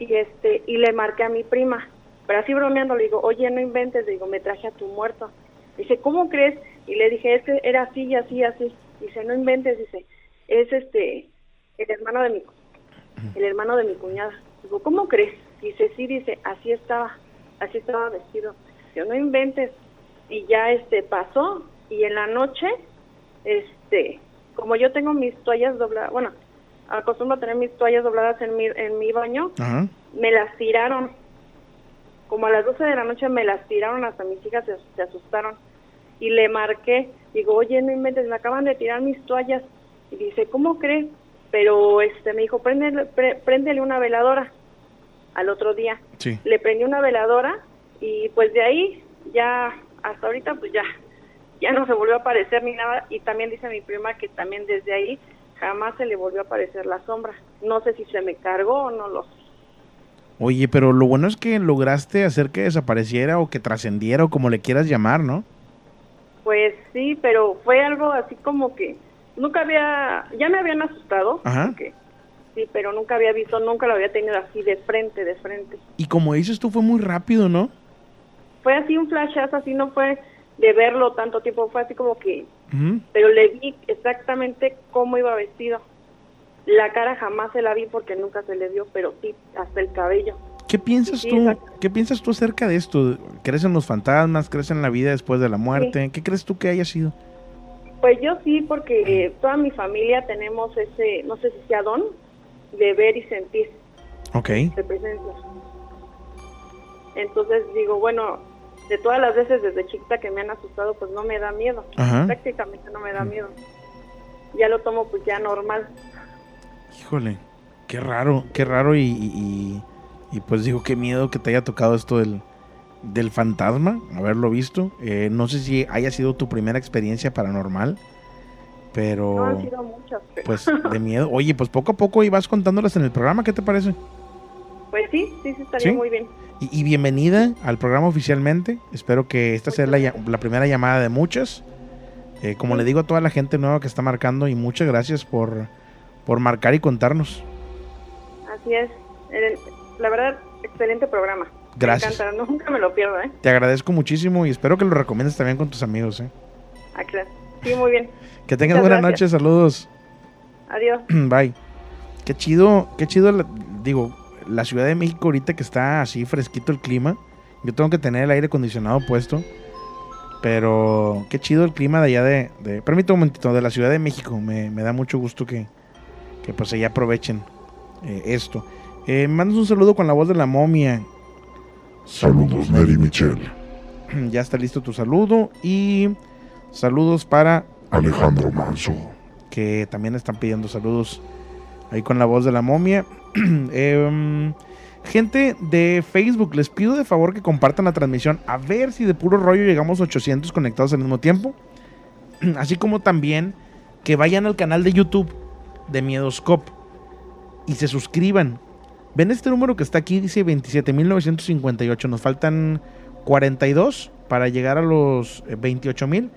[SPEAKER 5] Y este y le marqué a mi prima, pero así bromeando le digo, "Oye, no inventes", le digo, "Me traje a tu muerto." Dice, "¿Cómo crees?" Y le dije, "Es que era así y así y así." Dice, "No inventes", dice, "Es este el hermano de mi el hermano de mi cuñada." Digo, "¿Cómo crees?" Dice, "Sí", dice, "Así estaba, así estaba vestido." Yo, "No inventes." Y ya este pasó y en la noche este como yo tengo mis toallas dobladas, bueno, acostumbro a tener mis toallas dobladas en mi en mi baño,
[SPEAKER 1] Ajá.
[SPEAKER 5] me las tiraron. Como a las 12 de la noche me las tiraron, hasta mis hijas se, se asustaron. Y le marqué, digo, oye, no inventes, me acaban de tirar mis toallas. Y dice, ¿cómo cree? Pero este me dijo, préndele, pre- préndele una veladora al otro día.
[SPEAKER 1] Sí.
[SPEAKER 5] Le prendí una veladora y pues de ahí ya, hasta ahorita pues ya, ya no se volvió a aparecer ni nada. Y también dice mi prima que también desde ahí jamás se le volvió a aparecer la sombra. No sé si se me cargó o no lo sé.
[SPEAKER 1] Oye, pero lo bueno es que lograste hacer que desapareciera o que trascendiera o como le quieras llamar, ¿no?
[SPEAKER 5] Pues sí, pero fue algo así como que nunca había, ya me habían asustado,
[SPEAKER 1] Ajá.
[SPEAKER 5] porque- sí, pero nunca había visto, nunca lo había tenido así de frente, de frente.
[SPEAKER 1] Y como dices tú, fue muy rápido, ¿no?
[SPEAKER 5] Fue así un flashazo, así no fue de verlo tanto tiempo, fue así como que,
[SPEAKER 1] Ujú.
[SPEAKER 5] pero le vi exactamente cómo iba vestido. La cara jamás se la vi porque nunca se le vio, pero sí, hasta el cabello.
[SPEAKER 1] ¿Qué piensas
[SPEAKER 5] Sí,
[SPEAKER 1] tú? ¿Qué piensas tú acerca de esto? ¿Crees en los fantasmas? ¿Crees en la vida después de la muerte? ¿Qué crees tú que haya sido?
[SPEAKER 5] Pues yo sí, porque eh, toda mi familia tenemos ese, no sé si sea don, de ver y sentir.
[SPEAKER 1] Ok.
[SPEAKER 5] de presencia. Entonces digo, bueno, de todas las veces desde chiquita que me han asustado, pues no me da miedo.
[SPEAKER 1] Ajá.
[SPEAKER 5] Prácticamente no me da miedo. Ya lo tomo pues ya normal.
[SPEAKER 1] Híjole, qué raro, qué raro y, y- pues digo, qué miedo que te haya tocado esto del, del fantasma, haberlo visto. Eh, no sé si haya sido tu primera experiencia paranormal, pero
[SPEAKER 5] No han sido muchas. pero-
[SPEAKER 1] pues de miedo. Oye, pues poco a poco ibas contándolas en el programa, ¿qué te parece?
[SPEAKER 5] Pues sí, sí, sí, estaría
[SPEAKER 1] ¿Sí?
[SPEAKER 5] muy bien.
[SPEAKER 1] Y, y bienvenida al programa oficialmente. Espero que esta sea la, primera llamada de muchas. Eh, como le digo a toda la gente nueva que está marcando, y muchas gracias por, por marcar y contarnos.
[SPEAKER 5] Así es. El- la verdad, excelente programa.
[SPEAKER 1] Gracias.
[SPEAKER 5] Me encanta, nunca me lo pierdo, ¿eh?
[SPEAKER 1] Te agradezco muchísimo y espero que lo recomiendes también con tus amigos. ¿eh?
[SPEAKER 5] Ah, claro. Sí, muy bien.
[SPEAKER 1] Que tengas
[SPEAKER 5] gracias.
[SPEAKER 1] noches, saludos.
[SPEAKER 5] Adiós.
[SPEAKER 1] Bye. Qué chido, qué chido, digo, la Ciudad de México ahorita que está así fresquito el clima. Yo tengo que tener el aire acondicionado puesto Pero qué chido el clima de allá de... de permítame un momentito, de la Ciudad de México. Me, me da mucho gusto que, que pues allá aprovechen eh, esto. Eh, mandas un saludo con la voz de la momia.
[SPEAKER 4] Saludos, Neri Michelle.
[SPEAKER 1] Ya está listo tu saludo. Y saludos para
[SPEAKER 4] Alejandro Manso.
[SPEAKER 1] que también están pidiendo saludos ahí con la voz de la momia. Em, gente de Facebook, les pido de favor que compartan la transmisión a ver si de puro rollo llegamos a 800 conectados al mismo tiempo. Así como también que vayan al canal de YouTube de Miedoscope y se suscriban. Ven este número que está aquí, dice 27.958. Nos faltan 42 para llegar a los eh, 28.000.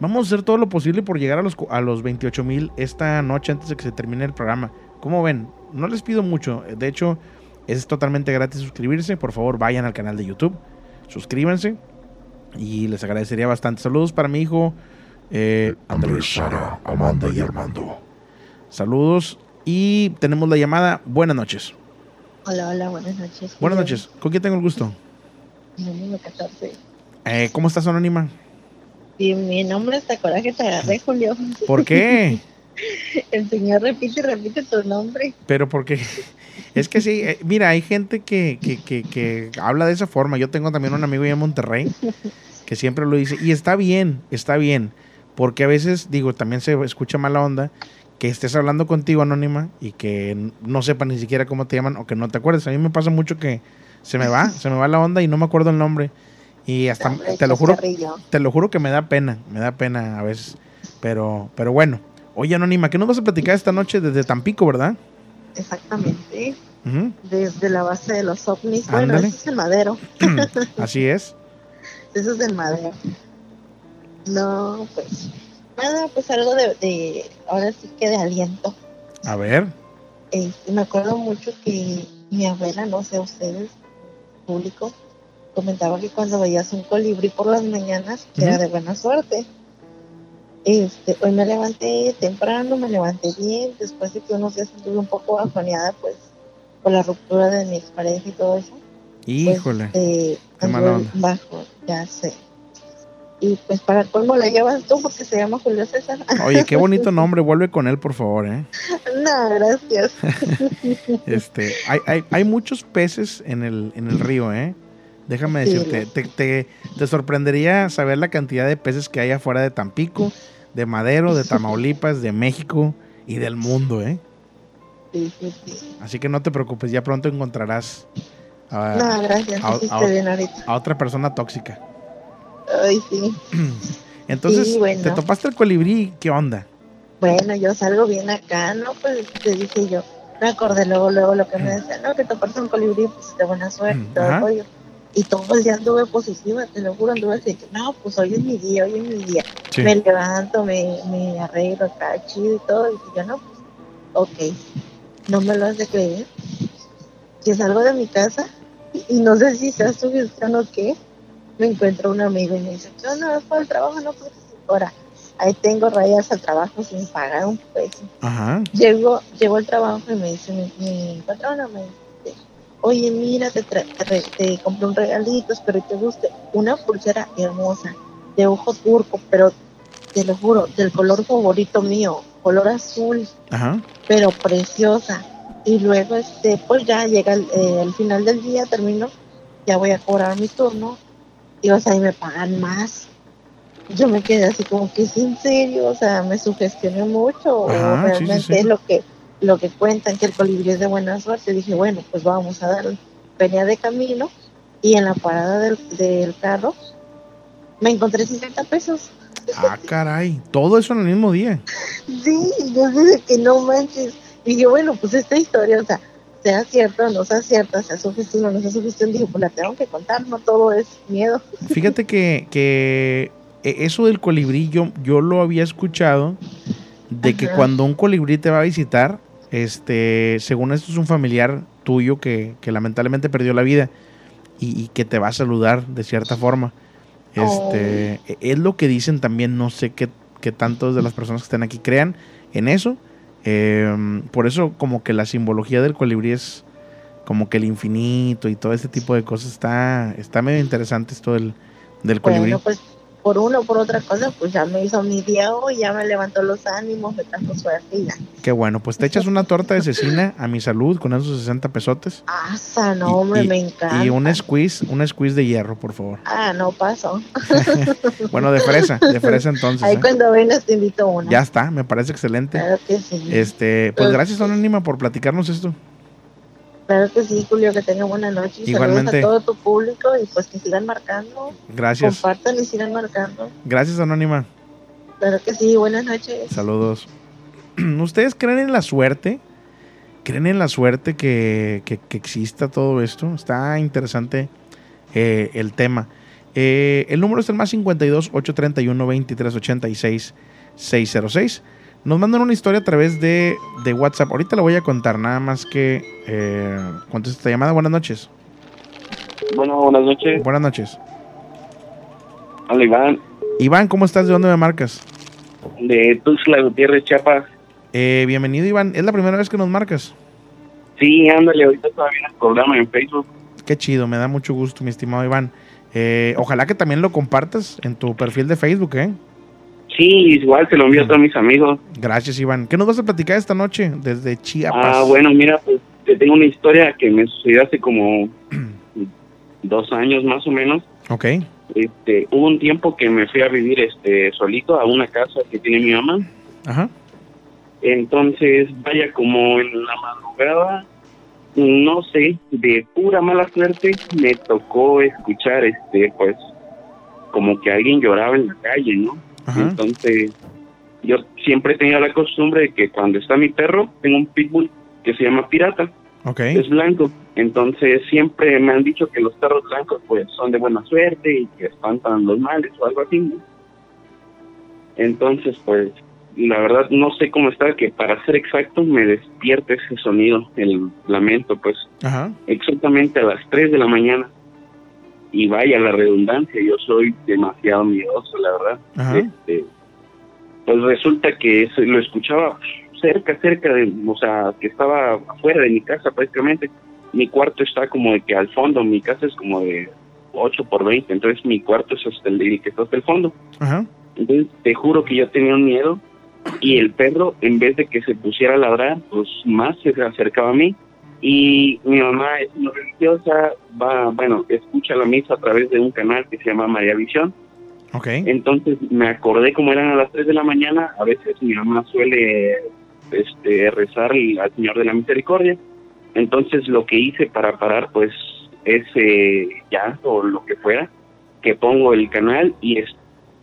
[SPEAKER 1] Vamos a hacer todo lo posible por llegar a los, a los 28 mil esta noche antes de que se termine el programa. Como ven, no les pido mucho. De hecho, es totalmente gratis suscribirse. Por favor, vayan al canal de YouTube. Suscríbanse. Y les agradecería bastante. Saludos para mi hijo. eh,
[SPEAKER 4] Andrés, Sara, Amanda y Armando.
[SPEAKER 1] Saludos. Y tenemos la llamada. Buenas noches.
[SPEAKER 7] Hola, hola, buenas noches.
[SPEAKER 1] Buenas noches. ¿Con quién tengo el gusto?
[SPEAKER 7] Número 14.
[SPEAKER 1] Eh, ¿Cómo estás, Anónima?
[SPEAKER 7] Y mi nombre hasta coraje te agarré, Julio.
[SPEAKER 1] ¿Por qué?
[SPEAKER 7] El señor repite y repite tu nombre.
[SPEAKER 1] Pero porque es que sí, eh, mira, hay gente que, que, que, que habla de esa forma. Yo tengo también un amigo allá en Monterrey que siempre lo dice. Y está bien, está bien. Porque a veces, digo, también se escucha mala onda que estés hablando contigo anónima y que no sepa ni siquiera cómo te llaman o que no te acuerdes. A mí me pasa mucho que se me va, se me va la onda y no me acuerdo el nombre. Y hasta te lo juro, te lo juro que me da pena, me da pena a veces. Pero, pero bueno. Oye, Anónima, ¿qué nos vas a platicar esta noche desde Tampico, verdad?
[SPEAKER 7] Exactamente. Desde la base de los ovnis. Bueno, ese es el madero.
[SPEAKER 1] Así es.
[SPEAKER 7] Eso es del madero. No, pues. Nada, pues algo de, de. Ahora sí que de aliento.
[SPEAKER 1] A ver.
[SPEAKER 7] Este, me acuerdo mucho que mi abuela, no sé ustedes, público, comentaba que cuando veías un colibrí por las mañanas, que era de buena suerte. Este, hoy me levanté temprano, me levanté bien, después de que unos días estuve un poco bajoneada, pues, por la ruptura de mi expareja y todo eso.
[SPEAKER 1] Híjole.
[SPEAKER 7] Eh,
[SPEAKER 1] Qué
[SPEAKER 7] anduve
[SPEAKER 1] mala onda.
[SPEAKER 7] bajo, ya sé. Y pues para colmo la llevas tú porque se llama Julio César.
[SPEAKER 1] Oye, qué bonito nombre. Vuelve con él, por favor, ¿eh?
[SPEAKER 7] no, gracias.
[SPEAKER 1] Este, hay, hay, hay muchos peces en el, en el río, ¿eh? Déjame decirte, te, te, te sorprendería saber la cantidad de peces que hay afuera de Tampico, de Madero, de Tamaulipas, de México y del mundo, ¿eh?
[SPEAKER 7] Sí, sí, sí.
[SPEAKER 1] Así que no te preocupes, ya pronto encontrarás a,
[SPEAKER 7] No, gracias,
[SPEAKER 1] a- a- a otra persona tóxica.
[SPEAKER 7] Ay, sí.
[SPEAKER 1] Entonces,
[SPEAKER 7] bueno.
[SPEAKER 1] te topaste el colibrí, ¿qué onda?
[SPEAKER 7] Bueno, yo salgo bien acá, ¿no? Pues te dije yo, me acordé luego, luego lo que me decía, no, que toparse un colibrí, pues de buena suerte, todo el
[SPEAKER 1] Ajá.
[SPEAKER 7] rollo. Y todo el día anduve positiva, te lo juro, anduve así, no, pues hoy es mi día, hoy es mi día.
[SPEAKER 1] Sí.
[SPEAKER 7] Me levanto, me, me arreglo acá, chido y todo, y yo, no, pues, ok, no me lo has de creer. Que salgo de mi casa y, y no sé si sea sugestión o qué, me encuentro un amigo y me dice, yo no, es por el trabajo, no, porque ahora, ahí tengo rayas al trabajo sin pagar un peso.
[SPEAKER 1] Ajá.
[SPEAKER 7] Llego, llego al trabajo y me dice mi, mi patrona, me dice, oye, mira, te, tra- te, compré un regalito, espero que te guste. Una pulsera hermosa, de ojo turco, pero te lo juro, del color favorito mío, color azul,
[SPEAKER 1] Ajá.
[SPEAKER 7] pero preciosa. Y luego, este, pues ya llega el, eh, el final del día, termino, ya voy a cobrar mi turno, y o sea, y me pagan más. Yo me quedé así como que es en serio, o sea, me sugestioné mucho,
[SPEAKER 1] Ajá,
[SPEAKER 7] o
[SPEAKER 1] sí, sí,
[SPEAKER 7] realmente
[SPEAKER 1] sí.
[SPEAKER 7] es lo que, lo que cuentan, que el colibrí es de buena suerte. Dije, bueno, pues vamos a darle. Venía de camino, y en la parada del, del carro, me encontré 50 pesos.
[SPEAKER 1] Ah, caray. Todo eso en el mismo día.
[SPEAKER 7] Sí, yo dije que no manches. Dije, bueno, pues esta historia, o sea, sea cierta o no sea cierta, sea sugestión o no sea sugestión, dije, pues la tengo que contar, no todo es miedo.
[SPEAKER 1] Fíjate que, que e- eso del colibrí yo, yo lo había escuchado de que cuando un colibrí te va a visitar, este, según esto es un familiar tuyo que, que lamentablemente perdió la vida y, y que te va a saludar de cierta forma. Este, e- es lo que dicen también, no sé qué, qué tantos de las personas que están aquí crean en eso. Em, por eso como que la simbología del colibrí es como que el infinito y todo este tipo de cosas está, está medio interesante esto del, del colibrí.
[SPEAKER 7] Bueno, pues por una o por otra cosa, pues ya me hizo mi día hoy, ya me levantó los ánimos, me trajo suerte y ya.
[SPEAKER 1] Qué bueno, pues te echas una torta de cecina a mi salud con esos 60 pesotes.
[SPEAKER 7] Ah, no, hombre,
[SPEAKER 1] y,
[SPEAKER 7] me encanta.
[SPEAKER 1] Y un squeeze, un squeeze de hierro, por favor.
[SPEAKER 7] Ah, no pasó.
[SPEAKER 1] bueno, de fresa, de fresa entonces.
[SPEAKER 7] Ahí
[SPEAKER 1] ¿eh?
[SPEAKER 7] cuando vengas te invito una.
[SPEAKER 1] Ya está, me parece excelente.
[SPEAKER 7] Claro que sí.
[SPEAKER 1] Este, pues gracias Anónima por platicarnos esto.
[SPEAKER 7] Claro que sí, Julio, que tengan buena noche.
[SPEAKER 1] Igualmente.
[SPEAKER 7] Saludos a todo tu público y pues que sigan marcando.
[SPEAKER 1] Gracias.
[SPEAKER 7] Compartan y sigan marcando.
[SPEAKER 1] Gracias Anónima.
[SPEAKER 7] Claro que sí, buenas noches.
[SPEAKER 1] Saludos. ¿Ustedes creen en la suerte? ¿Creen en la suerte que, que- que exista todo esto? Está interesante eh, el tema. Eh, el número es el más 52 831 23 86 606. Nos mandan una historia a través de, de WhatsApp. Ahorita la voy a contar, nada más que eh, contesta esta llamada. Buenas noches.
[SPEAKER 8] Bueno, buenas noches.
[SPEAKER 1] Buenas noches.
[SPEAKER 8] Hola, Iván,
[SPEAKER 1] Iván, ¿cómo estás? ¿De dónde me marcas?
[SPEAKER 8] de Tuxtla Gutiérrez, Chiapas.
[SPEAKER 1] Eh, bienvenido, Iván. ¿Es la primera vez que nos marcas?
[SPEAKER 8] Sí, ándale, ahorita todavía en el programa en Facebook.
[SPEAKER 1] Qué chido, me da mucho gusto, mi estimado Iván. Eh, ojalá que también lo compartas en tu perfil de Facebook, ¿eh?
[SPEAKER 8] Sí, igual se lo envío a todos mis amigos.
[SPEAKER 1] Gracias, Iván. ¿Qué nos vas a platicar esta noche desde Chiapas?
[SPEAKER 8] Ah, bueno, mira, pues te tengo una historia que me sucedió hace como dos años más o menos.
[SPEAKER 1] Ok.
[SPEAKER 8] Este, hubo un tiempo que me fui a vivir este solito a una casa que tiene mi mamá.
[SPEAKER 1] Ajá.
[SPEAKER 8] Entonces, vaya, como en la madrugada, no sé, de pura mala suerte, me tocó escuchar, este, pues, como que alguien lloraba en la calle, ¿no? Entonces, yo siempre he tenido la costumbre de que cuando está mi perro, tengo un pitbull que se llama Pirata,
[SPEAKER 1] Ok.
[SPEAKER 8] es blanco. Entonces, siempre me han dicho que los perros blancos, pues, son de buena suerte y que espantan los males o algo así, ¿no? Entonces, pues, la verdad no sé cómo está, que para ser exacto me despierta ese sonido, el lamento, pues,
[SPEAKER 1] Ajá.
[SPEAKER 8] exactamente a las 3 de la mañana. Y vaya la redundancia, yo soy demasiado miedoso, la verdad.
[SPEAKER 1] Ajá.
[SPEAKER 8] Este, pues resulta que se- lo escuchaba cerca, cerca de, o sea, que estaba afuera de mi casa prácticamente. Mi cuarto está como de que al fondo, mi casa es como de 8 por 20, entonces mi cuarto es hasta el de que está hasta el fondo.
[SPEAKER 1] Ajá.
[SPEAKER 8] Entonces, te juro que yo tenía un miedo y el perro, en vez de que se pusiera a ladrar, pues más se acercaba a mí. Y mi mamá es una religiosa, va, bueno, escucha la misa a través de un canal que se llama María Visión.
[SPEAKER 1] Ok.
[SPEAKER 8] Entonces me acordé como eran a las 3 de la mañana, a veces mi mamá suele este, rezar al Señor de la Misericordia. Entonces lo que hice para parar pues ese llanto o lo que fuera, que pongo el canal y es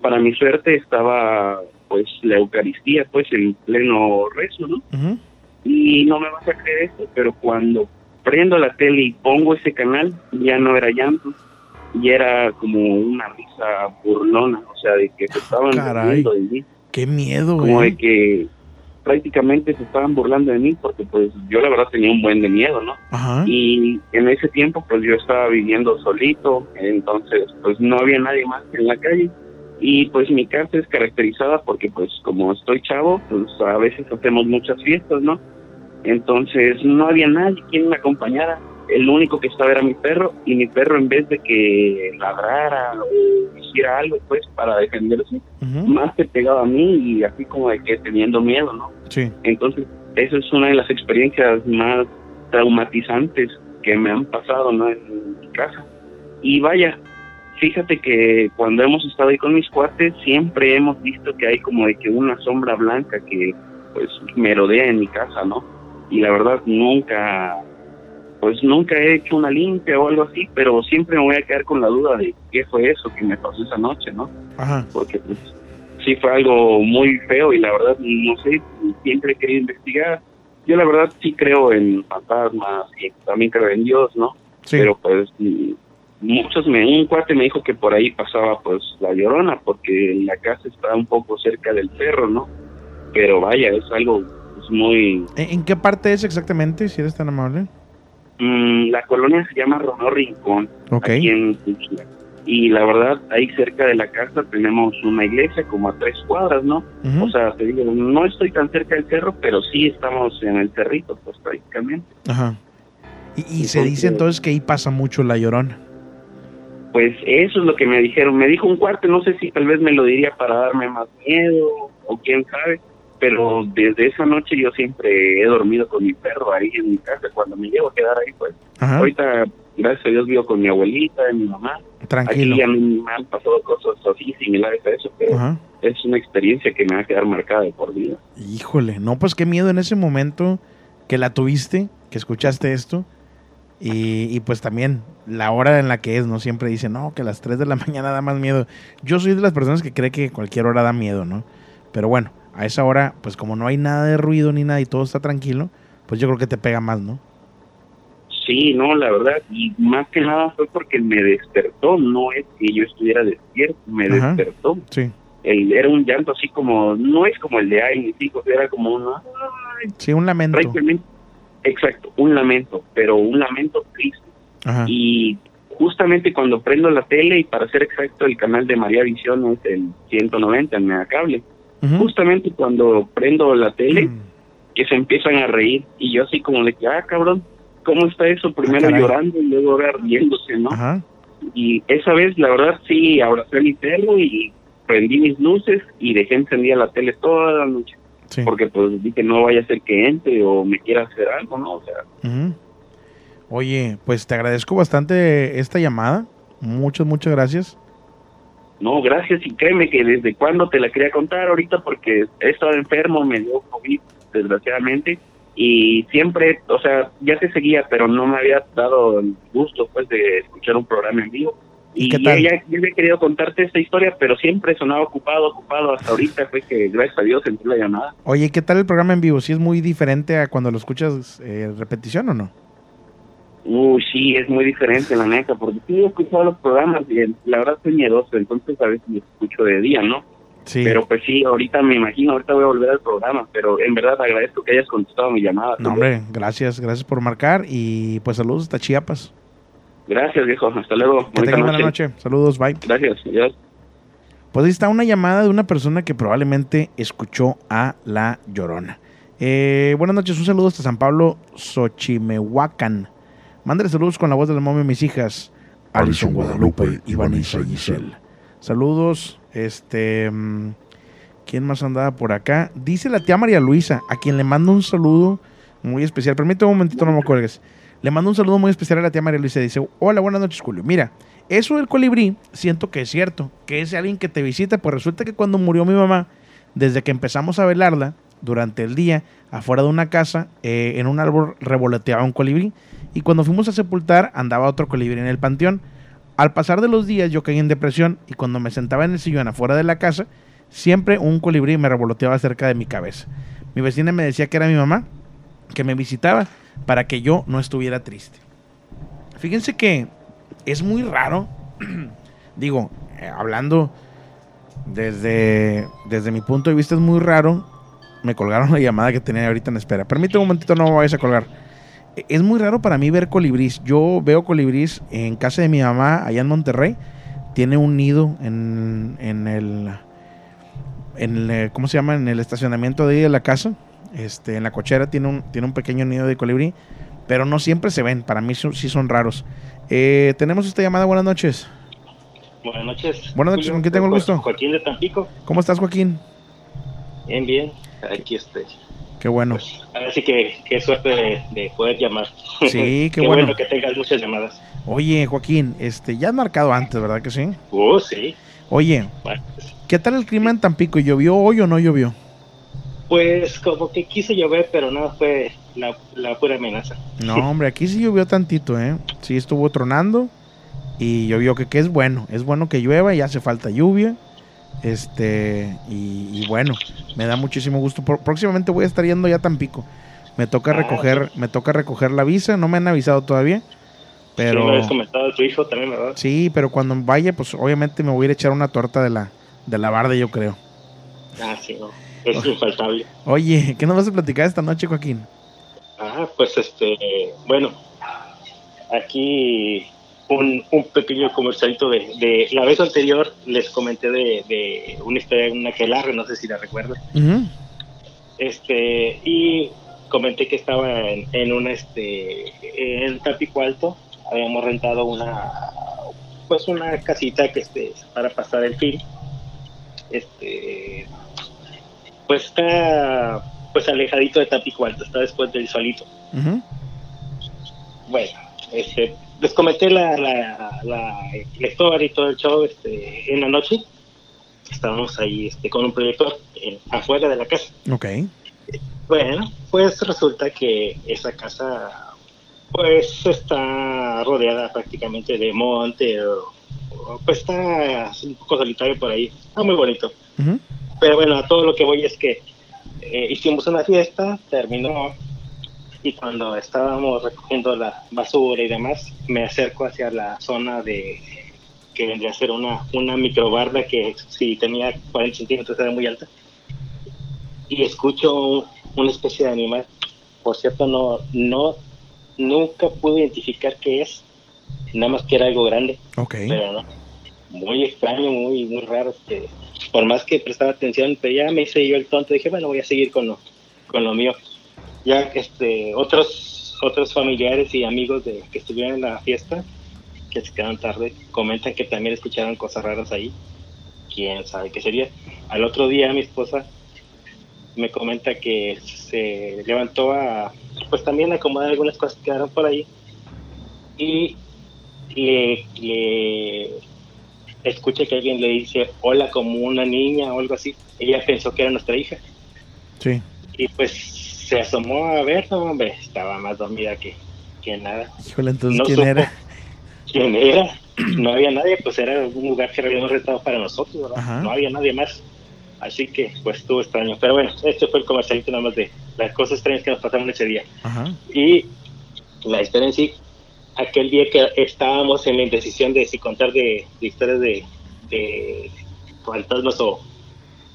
[SPEAKER 8] para mi suerte estaba pues la Eucaristía pues en pleno rezo, ¿no?
[SPEAKER 1] Ujú.
[SPEAKER 8] Y no me vas a creer esto, pero cuando prendo la tele y pongo ese canal, ya no era llanto, y era como una risa burlona, o sea, de que se estaban
[SPEAKER 1] Caray.
[SPEAKER 8] riendo de mí,
[SPEAKER 1] Qué miedo,
[SPEAKER 8] como
[SPEAKER 1] güey.
[SPEAKER 8] de que prácticamente se estaban burlando de mí, porque pues yo la verdad tenía un buen de miedo, ¿no?
[SPEAKER 1] Ajá.
[SPEAKER 8] Y en ese tiempo pues yo estaba viviendo solito, entonces pues no había nadie más en la calle. Y pues mi casa es caracterizada porque pues como estoy chavo, pues a veces hacemos muchas fiestas, ¿no? Entonces no había nadie quien me acompañara. El único que estaba era mi perro y mi perro en vez de que ladrara o hiciera algo pues para defenderse, más se pegaba a mí y así como de que teniendo miedo, ¿no?
[SPEAKER 1] Sí.
[SPEAKER 8] Entonces, esa es una de las experiencias más traumatizantes que me han pasado ¿no? en mi casa. Y vaya, fíjate que cuando hemos estado ahí con mis cuates, siempre hemos visto que hay como de que una sombra blanca que pues merodea en mi casa, ¿no? Y la verdad nunca, pues nunca he hecho una limpia o algo así, pero siempre me voy a quedar con la duda de qué fue eso que me pasó esa noche, ¿no?
[SPEAKER 1] Ajá.
[SPEAKER 8] porque pues sí fue algo muy feo y la verdad no sé, siempre he querido investigar. Yo la verdad sí creo en fantasmas y también creo en Dios, ¿no?
[SPEAKER 1] Sí.
[SPEAKER 8] Pero pues muchos me, un cuate me dijo que por ahí pasaba pues la llorona porque la casa está un poco cerca del perro, ¿no? Pero vaya, es algo pues, muy...
[SPEAKER 1] ¿En qué parte es exactamente, si eres tan amable?
[SPEAKER 8] Mm, la colonia se llama Ronó Rincón, aquí en. Y la verdad, ahí cerca de la casa tenemos una iglesia como a tres cuadras, ¿no? O sea, te digo, no estoy tan cerca del cerro, pero sí estamos en el cerrito, pues prácticamente.
[SPEAKER 1] Ajá. Y, y se dice entonces que ahí pasa mucho la llorona.
[SPEAKER 8] Pues eso es lo que me dijeron. Me dijo un cuarto, no sé si tal vez me lo diría para darme más miedo o quién sabe, pero desde esa noche yo siempre he dormido con mi perro ahí en mi casa. Cuando me llevo a quedar ahí, pues
[SPEAKER 1] Ajá.
[SPEAKER 8] ahorita, gracias a Dios, vivo con mi abuelita y mi mamá.
[SPEAKER 1] Tranquilo.
[SPEAKER 8] Aquí a mí me han pasado cosas así similares a eso, pero
[SPEAKER 1] Ajá.
[SPEAKER 8] es una experiencia que me va a quedar marcada de por vida.
[SPEAKER 1] Híjole, no, pues qué miedo en ese momento que la tuviste, que escuchaste esto. Y, y pues también la hora en la que es, ¿no? Siempre dicen, no, que a las 3 de la mañana da más miedo. Yo soy de las personas que cree que cualquier hora da miedo, ¿no? Pero bueno, a esa hora, pues como no hay nada de ruido ni nada y todo está tranquilo, pues yo creo que te pega más, ¿no?
[SPEAKER 8] Sí, no, la verdad, y más que nada fue porque me despertó, no es que yo estuviera despierto, me
[SPEAKER 1] Ajá.
[SPEAKER 8] despertó.
[SPEAKER 1] Sí.
[SPEAKER 8] El, era un llanto así como, no es como el de ay, mis hijos, era como una,
[SPEAKER 1] Sí, un lamento.
[SPEAKER 8] prácticamente, exacto, un lamento, pero un lamento triste.
[SPEAKER 1] Ajá.
[SPEAKER 8] Y justamente cuando prendo la tele, y para ser exacto, el canal de María Visión es el 190 en Megacable,
[SPEAKER 1] Ujú.
[SPEAKER 8] justamente cuando prendo la tele,
[SPEAKER 1] Mm.
[SPEAKER 8] que se empiezan a reír, y yo así como de que, ah, cabrón, ¿cómo está eso? Primero
[SPEAKER 1] Ah,
[SPEAKER 8] llorando y luego ahora riéndose, ¿no?
[SPEAKER 1] Ajá.
[SPEAKER 8] Y esa vez, la verdad, sí, abracé a mi perro y prendí mis luces y dejé encendida la tele toda la noche.
[SPEAKER 1] Sí.
[SPEAKER 8] Porque pues dije, no vaya a ser que entre o me quiera hacer algo, ¿no? O sea.
[SPEAKER 1] Oye, pues te agradezco bastante esta llamada. Muchas, muchas gracias.
[SPEAKER 8] no, gracias y créeme que desde cuando te la quería contar ahorita porque he estado enfermo, me dio COVID, desgraciadamente, y siempre, o sea, ya te seguía, pero no me había dado el gusto, pues, de escuchar un programa en vivo.
[SPEAKER 1] ¿Y qué tal?
[SPEAKER 8] ya había querido contarte esta historia, pero siempre sonaba ocupado, ocupado. Hasta ahorita fue que, gracias a Dios, entré la llamada.
[SPEAKER 1] Oye, ¿qué tal el programa en vivo? ¿Sí es muy diferente a cuando lo escuchas eh, repetición o no?
[SPEAKER 8] Uy, sí, es muy diferente, la neta, porque sí he escuchado los programas y la verdad soy miedoso, entonces a veces los escucho de día, ¿no?
[SPEAKER 1] Sí.
[SPEAKER 8] Pero pues sí, ahorita me imagino, ahorita voy a volver al programa, pero en verdad agradezco que hayas contestado mi llamada.
[SPEAKER 1] No, hombre, gracias, gracias por marcar y pues saludos hasta Chiapas.
[SPEAKER 8] Gracias, viejo, hasta luego.
[SPEAKER 1] Que tengan buena noche. Saludos, bye.
[SPEAKER 8] Gracias, adiós.
[SPEAKER 1] Pues ahí está una llamada de una persona que probablemente escuchó a La Llorona. Eh, buenas noches, un saludo hasta San Pablo, Xochimehuacán. Mándale saludos con la voz de la momia a mis hijas, Alison Guadalupe y Vanessa Giselle. Saludos, este... mm, ¿Quién más andaba por acá? Dice la tía María Luisa, a quien le mando un saludo muy especial. Permítame un momentito, no me cuelgues. Le mando un saludo muy especial a la tía María Luisa. Dice, hola, buenas noches, Julio. Mira, eso del colibrí, siento que es cierto, que es alguien que te visita. Pues resulta que cuando murió mi mamá, desde que empezamos a velarla, durante el día, afuera de una casa, eh, en un árbol revoloteaba un colibrí. Y cuando fuimos a sepultar, andaba otro colibrí en el panteón. Al pasar de los días, yo caí en depresión y cuando me sentaba en el sillón afuera de la casa, siempre un colibrí me revoloteaba cerca de mi cabeza. Mi vecina me decía que era mi mamá, que me visitaba para que yo no estuviera triste. Fíjense que es muy raro, digo, eh, hablando desde, desde mi punto de vista es muy raro. Me colgaron la llamada que tenía ahorita en espera. Permíteme un momentito, no me vayas a colgar. Eh, Es muy raro para mí ver colibrís. Yo veo colibrís en casa de mi mamá allá en Monterrey. Tiene un nido en, en el, en el, ¿cómo se llama? En el estacionamiento de ahí de la casa. Este, en la cochera tiene un, tiene un pequeño nido de colibrí. Pero no siempre se ven. Para mí son- sí son raros. Eh, tenemos esta llamada. Buenas noches.
[SPEAKER 9] Buenas noches.
[SPEAKER 1] Buenas noches, ¿con quién tengo el gusto?
[SPEAKER 9] Joaquín de Tampico.
[SPEAKER 1] ¿Cómo estás, Joaquín?
[SPEAKER 9] Bien, bien. Aquí estoy.
[SPEAKER 1] Qué bueno.
[SPEAKER 9] Ahora sí que qué suerte de, de poder llamar.
[SPEAKER 1] Sí, qué bueno.
[SPEAKER 9] que tengas muchas llamadas.
[SPEAKER 1] Oye, Joaquín, este, ya has marcado antes, ¿verdad que sí?
[SPEAKER 9] Oh, sí.
[SPEAKER 1] Oye,
[SPEAKER 9] Bueno,
[SPEAKER 1] ¿qué tal el clima en Tampico? ¿Llovió hoy o no llovió?
[SPEAKER 9] Pues como que quiso llover, pero no fue la, la pura amenaza.
[SPEAKER 1] No, hombre, aquí sí llovió tantito, ¿eh? Sí estuvo tronando y llovió, que, que es bueno. Es bueno que llueva y hace falta lluvia. Este, y, y bueno, me da muchísimo gusto. Por- próximamente voy a estar yendo ya a Tampico. Me toca
[SPEAKER 9] Ah,
[SPEAKER 1] recoger, me toca recoger la visa, no me han avisado todavía.
[SPEAKER 9] Sí,
[SPEAKER 1] Pero
[SPEAKER 9] me habías comentado tu hijo también, ¿verdad?
[SPEAKER 1] sí, pero cuando vaya, pues obviamente me voy a ir a echar una torta de la, de la barda, yo creo.
[SPEAKER 9] Ah, sí, no. Es infaltable.
[SPEAKER 1] Oye, ¿qué nos vas a platicar esta noche, Joaquín?
[SPEAKER 9] Ah, pues este, bueno, aquí un, un pequeño comercialito de, de la vez anterior les comenté de, de una historia de una quelarre, no sé si la recuerdan.
[SPEAKER 1] Ujú.
[SPEAKER 9] Este, y comenté que estaba en, en un este, en Tampico Alto, habíamos rentado una, pues una casita que este para pasar el fin. Este pues está pues alejadito de Tampico Alto, está después del solito. Bueno, este, les comenté la, la, la, la historia y todo el show este, en la noche. Estábamos ahí este, con un proyector afuera de la casa.
[SPEAKER 1] Ok.
[SPEAKER 9] Bueno, pues resulta que esa casa pues está rodeada prácticamente de monte, o- o, pues está un poco solitario por ahí. Está muy bonito.
[SPEAKER 1] Ujú.
[SPEAKER 9] Pero bueno, a todo lo que voy es que eh, hicimos una fiesta, terminó, y cuando estábamos recogiendo la basura y demás, me acerco hacia la zona de que vendría a ser una, una microbarda que si tenía 40 centímetros era muy alta, y escucho un- una especie de animal. Por cierto, no, no, nunca pude identificar qué es, nada más que era algo grande pero no, muy extraño, muy, muy raro. Este, por más que prestaba atención, pero ya me hice yo el tonto, dije, bueno, voy a seguir con lo, con lo mío. Ya este, otros, otros familiares y amigos de, que estuvieron en la fiesta, que se quedaron tarde, comentan que también escucharon cosas raras ahí. Quién sabe qué sería. Al otro día mi esposa me comenta que se levantó a, pues también a acomodar algunas cosas que quedaron por ahí y le, le escucha que alguien le dice hola como una niña o algo así. Ella pensó que era nuestra hija
[SPEAKER 1] Sí.
[SPEAKER 9] y pues se asomó a ver, no, hombre, estaba más dormida que, que nada.
[SPEAKER 1] Híjole, entonces,
[SPEAKER 9] No
[SPEAKER 1] ¿quién
[SPEAKER 9] supo
[SPEAKER 1] era?
[SPEAKER 9] ¿Quién era? No había nadie, pues era un lugar que habíamos rentado para nosotros, ¿verdad?
[SPEAKER 1] Ajá.
[SPEAKER 9] No había nadie más. Así que, pues estuvo extraño. Pero bueno, este fue el comercialito nada más de las cosas extrañas que nos pasaron ese día.
[SPEAKER 1] Ajá.
[SPEAKER 9] Y la historia en sí, aquel día que estábamos en la indecisión de si contar de, de historias de, de fantasmas o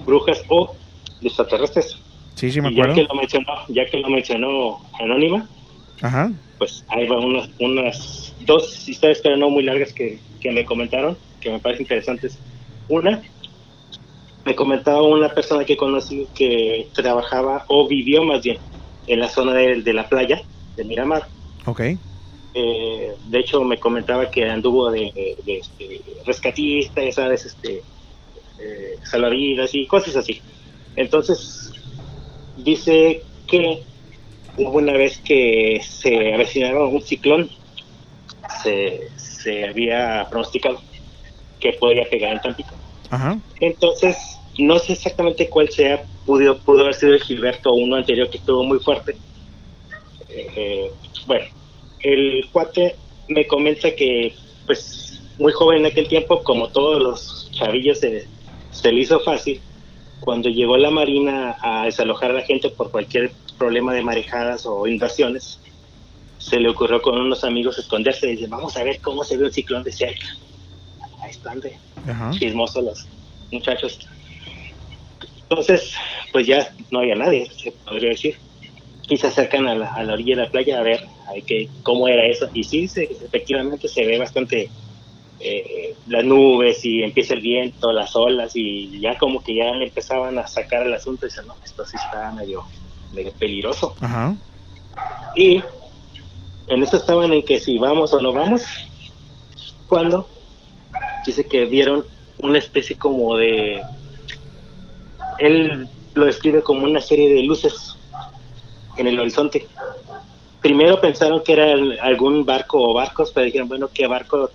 [SPEAKER 9] brujas o de extraterrestres.
[SPEAKER 1] Sí, sí, me
[SPEAKER 9] Y ya
[SPEAKER 1] acuerdo.
[SPEAKER 9] que lo mencionó, ya que lo mencionó Anónima,
[SPEAKER 1] Ajá.
[SPEAKER 9] pues ahí van unas, unas dos historias, pero no muy largas que, que me comentaron, que me parecen interesantes. Una, me comentaba una persona que conocí que trabajaba o vivió más bien en la zona de, de la playa de Miramar.
[SPEAKER 1] Ok.
[SPEAKER 9] Eh, de hecho, me comentaba que anduvo de, de- de, este, rescatista, ya sabes, este, eh, salvavidas y cosas así. Entonces, dice que hubo una vez que se avecinaba un ciclón, se, se había pronosticado que podría pegar en Tampico.
[SPEAKER 1] Ajá.
[SPEAKER 9] Entonces, no sé exactamente cuál sea, pudo, pudo haber sido el Gilberto uno anterior que estuvo muy fuerte. Eh, eh, bueno, el cuate me comenta que, pues, muy joven en aquel tiempo, como todos los chavillos, se, se le hizo fácil. Cuando llegó la Marina a desalojar a la gente por cualquier problema de marejadas o invasiones, se le ocurrió con unos amigos esconderse y dice, vamos a ver cómo se ve un ciclón de cerca. Ahí están de
[SPEAKER 1] Ajá.
[SPEAKER 9] chismosos los muchachos. Entonces, pues ya no había nadie, se podría decir. Y se acercan a la, a la orilla de la playa a ver, a ver qué, cómo era eso. Y sí, se- efectivamente se ve bastante eh, las nubes y empieza el viento, las olas y ya como que ya le empezaban a sacar el asunto y dicen, no, esto sí está medio, medio peligroso.
[SPEAKER 1] Ajá.
[SPEAKER 9] Y en eso estaban en que si vamos o no vamos, cuando dice que vieron una especie como de, él lo describe como una serie de luces en el horizonte. Primero pensaron que era el- algún barco o barcos, pero dijeron, bueno, ¿qué barco?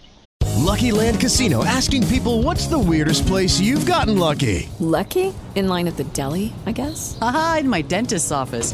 [SPEAKER 10] Lucky Land Casino asking people what's the weirdest place you've gotten lucky?
[SPEAKER 6] Lucky? In line at the deli, I guess?
[SPEAKER 11] Aha, in my dentist's office.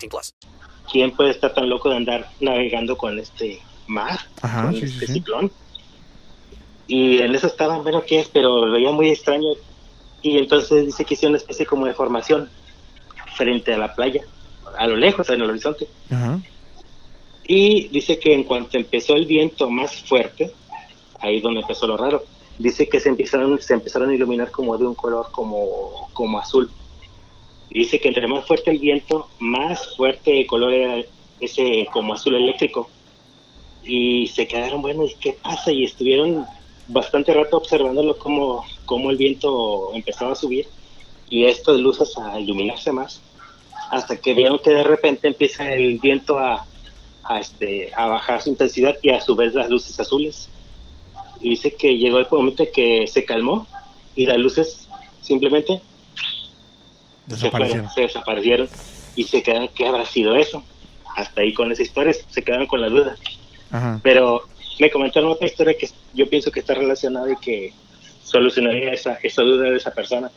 [SPEAKER 12] plus.
[SPEAKER 9] ¿Quién puede estar tan loco de andar navegando con este mar,
[SPEAKER 1] Ajá,
[SPEAKER 9] con
[SPEAKER 1] sí,
[SPEAKER 9] este
[SPEAKER 1] sí.
[SPEAKER 9] ciclón? Y en eso estaban, bueno, ¿qué es? Pero lo veía muy extraño. Y entonces dice que hizo una especie como de formación frente a la playa, a lo lejos, en el horizonte.
[SPEAKER 1] Ajá.
[SPEAKER 9] Y dice que en cuanto empezó el viento más fuerte, ahí es donde empezó lo raro, dice que se empezaron, se empezaron a iluminar como de un color como, como azul. Dice que entre más fuerte el viento, más fuerte el color era ese como azul eléctrico. Y se quedaron, bueno, ¿y qué pasa? Y estuvieron bastante rato observándolo como, como el viento empezaba a subir y esto de luces a iluminarse más hasta que vieron que de repente empieza el viento a, a, este, a bajar su intensidad y a su vez las luces azules. Y dice que llegó el momento en que se calmó y las luces simplemente se,
[SPEAKER 1] Desaparecieron.
[SPEAKER 9] fueron, se desaparecieron y se quedaron, ¿qué habrá sido eso? Hasta ahí con esa historia se quedaron con la duda.
[SPEAKER 1] Ajá.
[SPEAKER 9] Pero me comentaron otra historia que yo pienso que está relacionada y que solucionaría esa, esa duda de esa persona.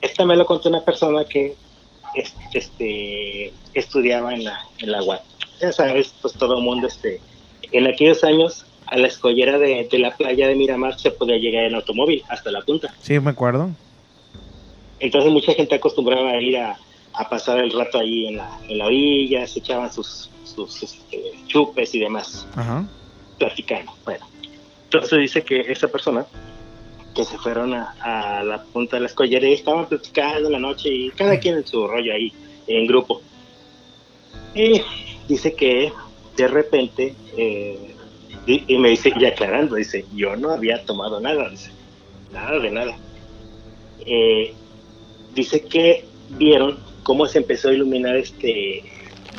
[SPEAKER 9] Esta me lo contó una persona que es- este, estudiaba en la, en la UAT. Ya sabes, pues todo el mundo, este, en aquellos años, a la escollera de, de la playa de Miramar se podía llegar en automóvil hasta la punta.
[SPEAKER 1] Sí, me acuerdo.
[SPEAKER 9] Entonces mucha gente acostumbraba a ir a, a pasar el rato ahí en la, en la orilla, se echaban sus, sus este, chupes y demás,
[SPEAKER 1] Ajá.
[SPEAKER 9] platicando. Bueno, entonces dice que esa persona que se fueron a, a la punta de la escollera y estaban platicando en la noche y cada quien en su rollo ahí, en grupo. Y dice que de repente, eh, y, y me dice, y aclarando, dice, yo no había tomado nada, dice, nada de nada. Eh, dice que vieron cómo se empezó a iluminar este,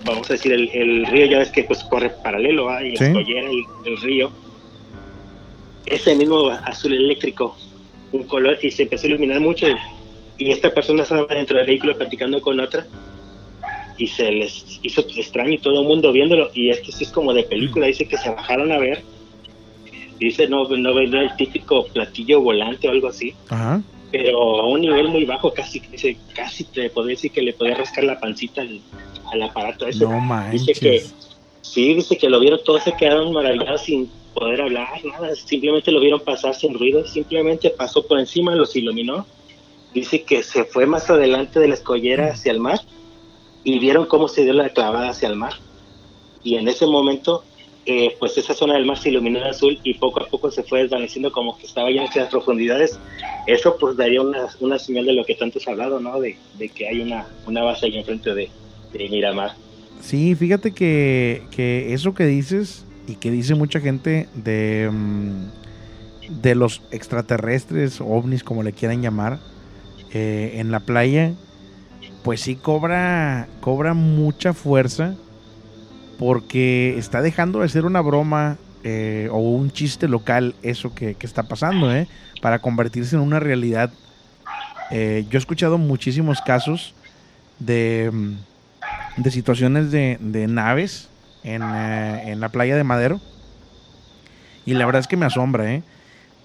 [SPEAKER 9] vamos a decir, el, el río, ya ves que pues corre paralelo, y la
[SPEAKER 1] Sí.
[SPEAKER 9] escollera y el río. Ese mismo azul eléctrico, un color, y se empezó a iluminar mucho. Y esta persona estaba dentro del vehículo platicando con otra, y se les hizo extraño y todo el mundo viéndolo. Y esto sí es como de película, dice que se bajaron a ver. Dice, no, no el típico platillo volante o algo así
[SPEAKER 1] Ajá.
[SPEAKER 9] Pero a un nivel muy bajo, casi dice, casi te podría decir que le podía rascar la pancita al, al aparato ese.
[SPEAKER 1] No
[SPEAKER 9] dice que
[SPEAKER 1] manches.
[SPEAKER 9] sí, dice que lo vieron todos se quedaron maravillados sin poder hablar, nada, simplemente lo vieron pasar sin ruido, simplemente pasó por encima, los iluminó. Dice que se fue más adelante de la escollera hacia el mar y vieron cómo se dio la clavada hacia el mar. Y en ese momento, eh, pues esa zona del mar se iluminó de azul y poco a poco se fue desvaneciendo como que estaba ya en esas profundidades. Eso pues daría una, una señal de lo que tanto se ha hablado, ¿no? De, de que hay una, una base ahí enfrente de, de Miramar.
[SPEAKER 1] Sí, fíjate que, que eso que dices y que dice mucha gente de, mm, de los extraterrestres, ovnis, como le quieran llamar, eh, en la playa, pues sí cobra, cobra mucha fuerza porque está dejando de ser una broma eh, o un chiste local eso que, que está pasando, ¿eh? para convertirse en una realidad. Eh, yo he escuchado muchísimos casos de, mm, de situaciones de, de naves en, eh, en la playa de Madero. Y la verdad es que me asombra, ¿eh?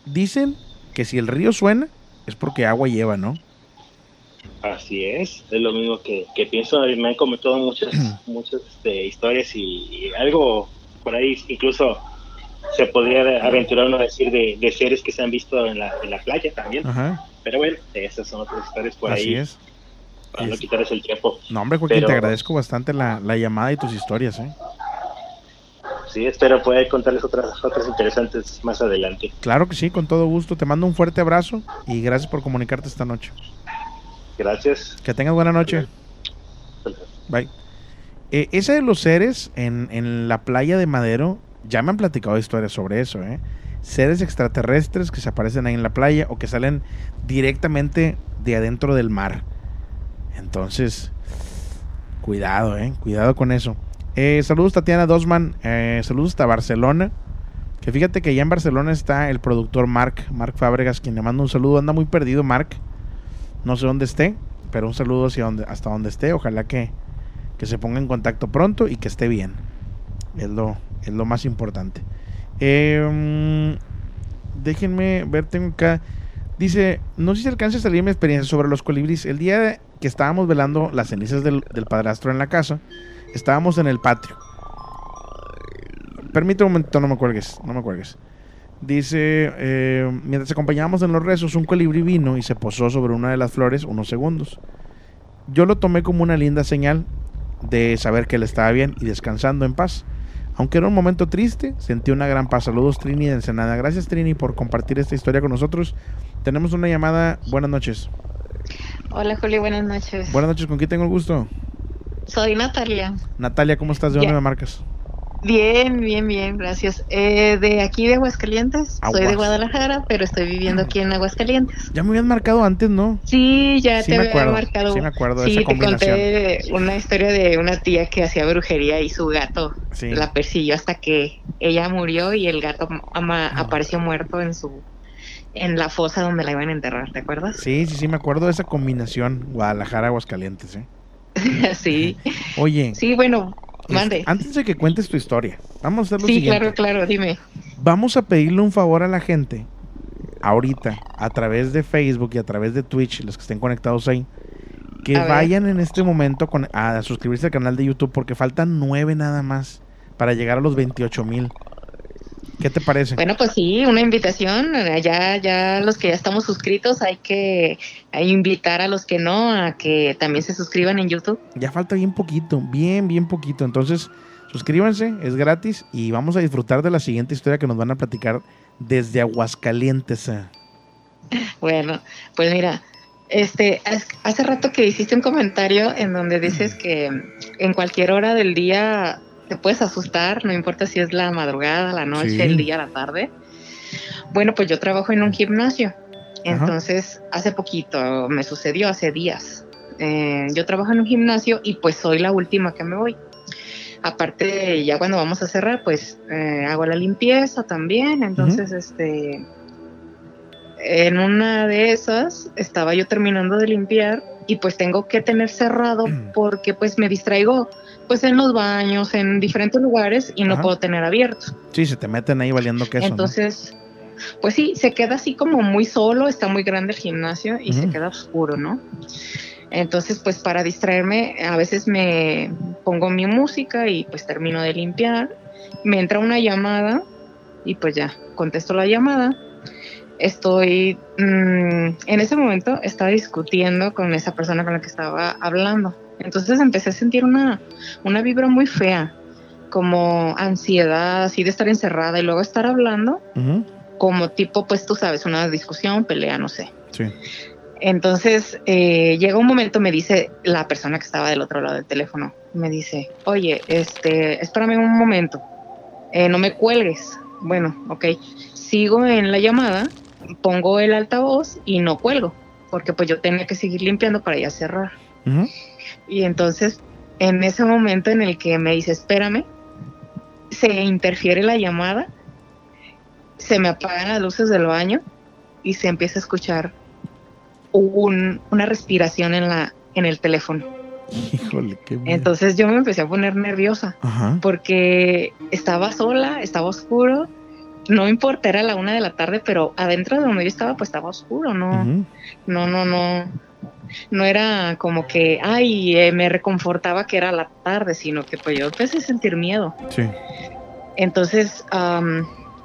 [SPEAKER 1] Dicen que si el río suena es porque agua lleva, ¿no?
[SPEAKER 9] Así es, es lo mismo que, que pienso, me han comentado muchas, muchas este, historias y, y algo por ahí incluso se podría aventurar uno a decir de, de seres que se han visto en la, en la playa también.
[SPEAKER 1] Ajá.
[SPEAKER 9] Pero bueno, esas son otras historias por
[SPEAKER 1] Así
[SPEAKER 9] ahí.
[SPEAKER 1] es.
[SPEAKER 9] Para no quitarles el tiempo.
[SPEAKER 1] No, hombre, Joaquín,
[SPEAKER 9] Pero-
[SPEAKER 1] te agradezco bastante la, la llamada y tus historias, ¿eh?
[SPEAKER 9] Sí, espero poder contarles otras, otras interesantes más adelante.
[SPEAKER 1] Claro que sí, con todo gusto. Te mando un fuerte abrazo y gracias por comunicarte esta noche.
[SPEAKER 9] Gracias.
[SPEAKER 1] Que tengas buena noche. Bye. Eh, ese de los seres en, en la playa de Madero, ya me han platicado historias sobre eso, ¿eh? Seres extraterrestres que se aparecen ahí en la playa o que salen directamente de adentro del mar. Entonces, cuidado, ¿eh? Cuidado con eso. Eh, saludos Tatiana Dosman, eh, saludos hasta Barcelona. Que fíjate que allá en Barcelona está el productor Mark, Mark Fábregas, quien le manda un saludo. Anda muy perdido Mark. No sé dónde esté, pero un saludo hacia hasta donde esté. Ojalá que, que se ponga en contacto pronto y que esté bien. Es lo, es lo más importante. Mm, déjenme ver, tengo acá. Dice, no sé si alcanza a salir mi experiencia sobre los colibríes. El día que estábamos velando las cenizas del, del padrastro en la casa. Estábamos en el patio. Permíteme un momento, no me cuelgues, no me cuelgues. Dice, eh, mientras acompañábamos en los rezos, un colibrí vino y se posó sobre una de las flores unos segundos. Yo lo tomé como una linda señal de saber que él estaba bien y descansando en paz. Aunque era un momento triste, sentí una gran paz. Saludos Trini de Ensenada. Gracias Trini por compartir esta historia con nosotros. Tenemos una llamada. Buenas noches.
[SPEAKER 13] Hola Julio, buenas noches.
[SPEAKER 1] Buenas noches, ¿con quién tengo el gusto?
[SPEAKER 13] Soy Natalia.
[SPEAKER 1] Natalia, ¿cómo estás? ¿De dónde me marcas?
[SPEAKER 13] Bien, bien, bien, gracias. Eh, de aquí de Aguascalientes. Soy de. Guadalajara, pero estoy viviendo aquí en Aguascalientes.
[SPEAKER 1] Ya me habían marcado antes, ¿no?
[SPEAKER 13] Sí, ya
[SPEAKER 1] Sí
[SPEAKER 13] te
[SPEAKER 1] me
[SPEAKER 13] había
[SPEAKER 1] acuerdo,
[SPEAKER 13] marcado.
[SPEAKER 1] sí me acuerdo de
[SPEAKER 13] Sí,
[SPEAKER 1] esa
[SPEAKER 13] te conté una historia de una tía que hacía brujería y su gato
[SPEAKER 1] Sí.
[SPEAKER 13] la persiguió hasta que ella murió y el gato ama- apareció muerto en su en la fosa donde la iban a enterrar, ¿te acuerdas?
[SPEAKER 1] Sí, sí, sí, me acuerdo de esa combinación. Guadalajara, Aguascalientes, ¿eh?
[SPEAKER 13] sí.
[SPEAKER 1] Oye.
[SPEAKER 13] Sí, bueno, mande.
[SPEAKER 1] antes de que cuentes tu historia, vamos a hacer lo
[SPEAKER 13] Sí,
[SPEAKER 1] siguiente.
[SPEAKER 13] claro, claro, dime.
[SPEAKER 1] Vamos a pedirle un favor a la gente ahorita a través de Facebook y a través de Twitch, los que estén conectados ahí, que
[SPEAKER 13] A ver.
[SPEAKER 1] vayan en este momento con, a suscribirse al canal de YouTube porque faltan nueve nada más para llegar a los 28 mil. ¿Qué te parece?
[SPEAKER 13] Bueno, pues sí, una invitación. Ya, ya los que ya estamos suscritos hay que hay invitar a los que no a que también se suscriban en YouTube.
[SPEAKER 1] Ya falta bien poquito, bien, bien poquito. Entonces, suscríbanse, es gratis y vamos a disfrutar de la siguiente historia que nos van a platicar desde Aguascalientes.
[SPEAKER 13] Bueno, pues mira, este, hace rato que hiciste un comentario en donde dices que en cualquier hora del día te puedes asustar, no importa si es la madrugada, la noche,
[SPEAKER 14] Sí.
[SPEAKER 13] el día, la tarde. Bueno, pues yo trabajo en un gimnasio. Entonces, hace poquito me sucedió, hace días. Eh, yo trabajo en un gimnasio y pues soy la última que me voy. Aparte, ya cuando vamos a cerrar, pues eh, hago la limpieza también. Entonces, este, en una de esas estaba yo terminando de limpiar y pues tengo que tener cerrado porque pues me distraigo pues en los baños, en diferentes lugares y no
[SPEAKER 1] Ajá.
[SPEAKER 13] puedo tener abierto.
[SPEAKER 1] Sí, se te meten ahí valiendo queso. ¿no?
[SPEAKER 13] Entonces, pues sí, se queda así como muy solo, está muy grande el gimnasio y se queda oscuro, ¿no? Entonces, pues para distraerme, a veces me pongo mi música y pues termino de limpiar. Me entra una llamada y pues ya, contesto la llamada. Estoy, mm, en ese momento estaba discutiendo con esa persona con la que estaba hablando. Entonces empecé a sentir una, una vibra muy fea, como ansiedad, así de estar encerrada y luego estar hablando, como tipo, pues tú sabes, una discusión, pelea, no sé.
[SPEAKER 1] Sí.
[SPEAKER 13] Entonces, eh, llega un momento, me dice la persona que estaba del otro lado del teléfono, me dice, oye, este, espérame un momento, eh, no me cuelgues. Bueno, ok, sigo en la llamada, pongo el altavoz y no cuelgo, porque pues yo tenía que seguir limpiando para ya cerrar.
[SPEAKER 1] ujú.
[SPEAKER 13] Y entonces, en ese momento en el que me dice, espérame, se interfiere la llamada, se me apagan las luces del baño y se empieza a escuchar un- una respiración en, la, en el teléfono.
[SPEAKER 1] Híjole, qué miedo.
[SPEAKER 13] Entonces yo me empecé a poner nerviosa
[SPEAKER 1] Ajá.
[SPEAKER 13] porque estaba sola, estaba oscuro. No importa, era la una de la tarde, pero adentro de donde yo estaba, pues estaba oscuro, ¿no? No, no, no. No era como que, ay, eh, me reconfortaba que era la tarde, sino que pues yo empecé a sentir miedo.
[SPEAKER 1] Sí.
[SPEAKER 13] Entonces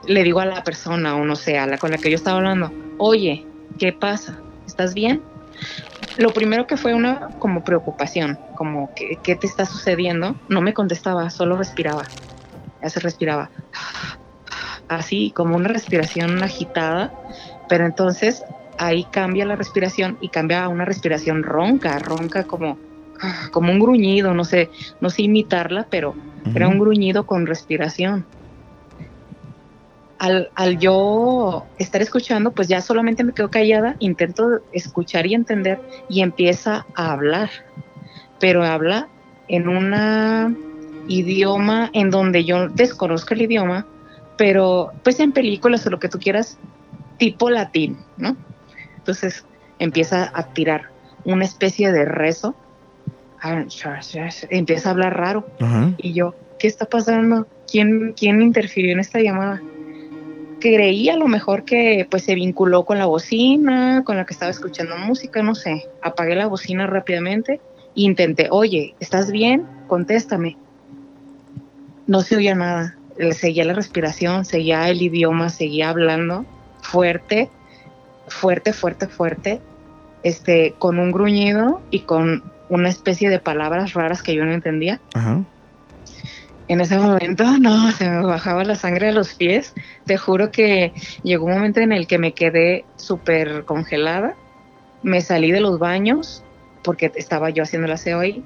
[SPEAKER 13] le digo a la persona, o no sé, a la con la que yo estaba hablando, oye, ¿qué pasa? ¿Estás bien? Lo primero que fue una como preocupación, como que, ¿qué te está sucediendo? No me contestaba, solo respiraba. Ya se respiraba. Así, como una respiración agitada, pero entonces ahí cambia la respiración y cambia a una respiración ronca, ronca como, como un gruñido, no sé, no sé imitarla, pero era un gruñido con respiración. Al, al yo estar escuchando, pues ya solamente me quedo callada, intento escuchar y entender y empieza a hablar, pero habla en un idioma en donde yo desconozco el idioma, pero pues en películas o lo que tú quieras, tipo latín, ¿no? Entonces empieza a tirar una especie de rezo, empieza a hablar raro,
[SPEAKER 1] Ajá.
[SPEAKER 13] y yo, ¿qué está pasando? ¿Quién, quién interfirió en esta llamada? creí a lo mejor que pues se vinculó con la bocina, con la que estaba escuchando música, no sé. Apagué la bocina rápidamente e intenté, oye, ¿estás bien? Contéstame. No se oía nada. Le Seguía la respiración, seguía el idioma, seguía hablando fuerte, fuerte, fuerte, fuerte, este, con un gruñido y con una especie de palabras raras que yo no entendía.
[SPEAKER 1] Ajá.
[SPEAKER 13] En ese momento, no, se me bajaba la sangre de los pies. Te juro que llegó un momento en el que me quedé súper congelada. Me salí de los baños porque estaba yo haciendo el aseo ahí.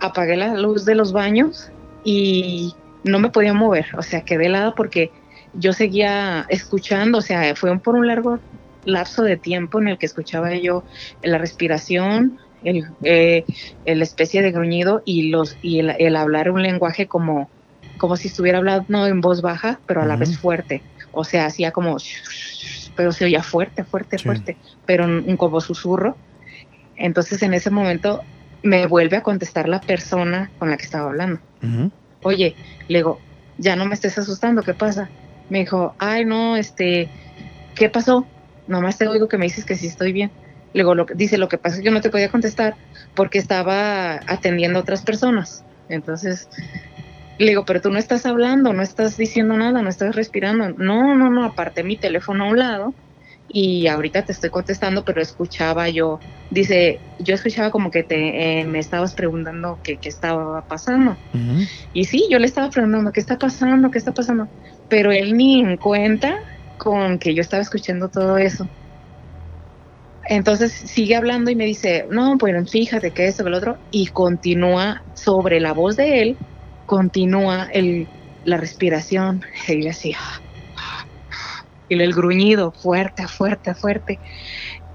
[SPEAKER 13] Apagué la luz de los baños y no me podía mover. O sea, quedé helada porque yo seguía escuchando. O sea, fue por un largo lapso de tiempo en el que escuchaba yo la respiración, el, eh, el especie de gruñido y los y el, el hablar un lenguaje como como si estuviera hablando en voz baja pero a la vez fuerte. O sea hacía como pero se oía fuerte fuerte fuerte pero un como susurro. Entonces en ese momento me vuelve a contestar la persona con la que estaba hablando. Oye le digo ya no me estés asustando qué pasa me dijo ay no este qué pasó nomás te oigo que me dices que sí estoy bien Luego lo que, dice, lo que pasa es que yo no te podía contestar porque estaba atendiendo a otras personas. Entonces, le digo, pero tú no estás hablando, no estás diciendo nada, no estás respirando. No, no, no, aparté mi teléfono a un lado y ahorita te estoy contestando, pero escuchaba yo, dice, yo escuchaba como que te, eh, me estabas preguntando qué qué estaba pasando. Y sí, yo le estaba preguntando, ¿qué está pasando? ¿Qué está pasando? Pero él ni en cuenta con que yo estaba escuchando todo eso. Entonces sigue hablando y me dice, no, pues fíjate que esto, que lo otro, y continúa sobre la voz de él, continúa el, la respiración, y le hacía, y el gruñido, fuerte, fuerte, fuerte.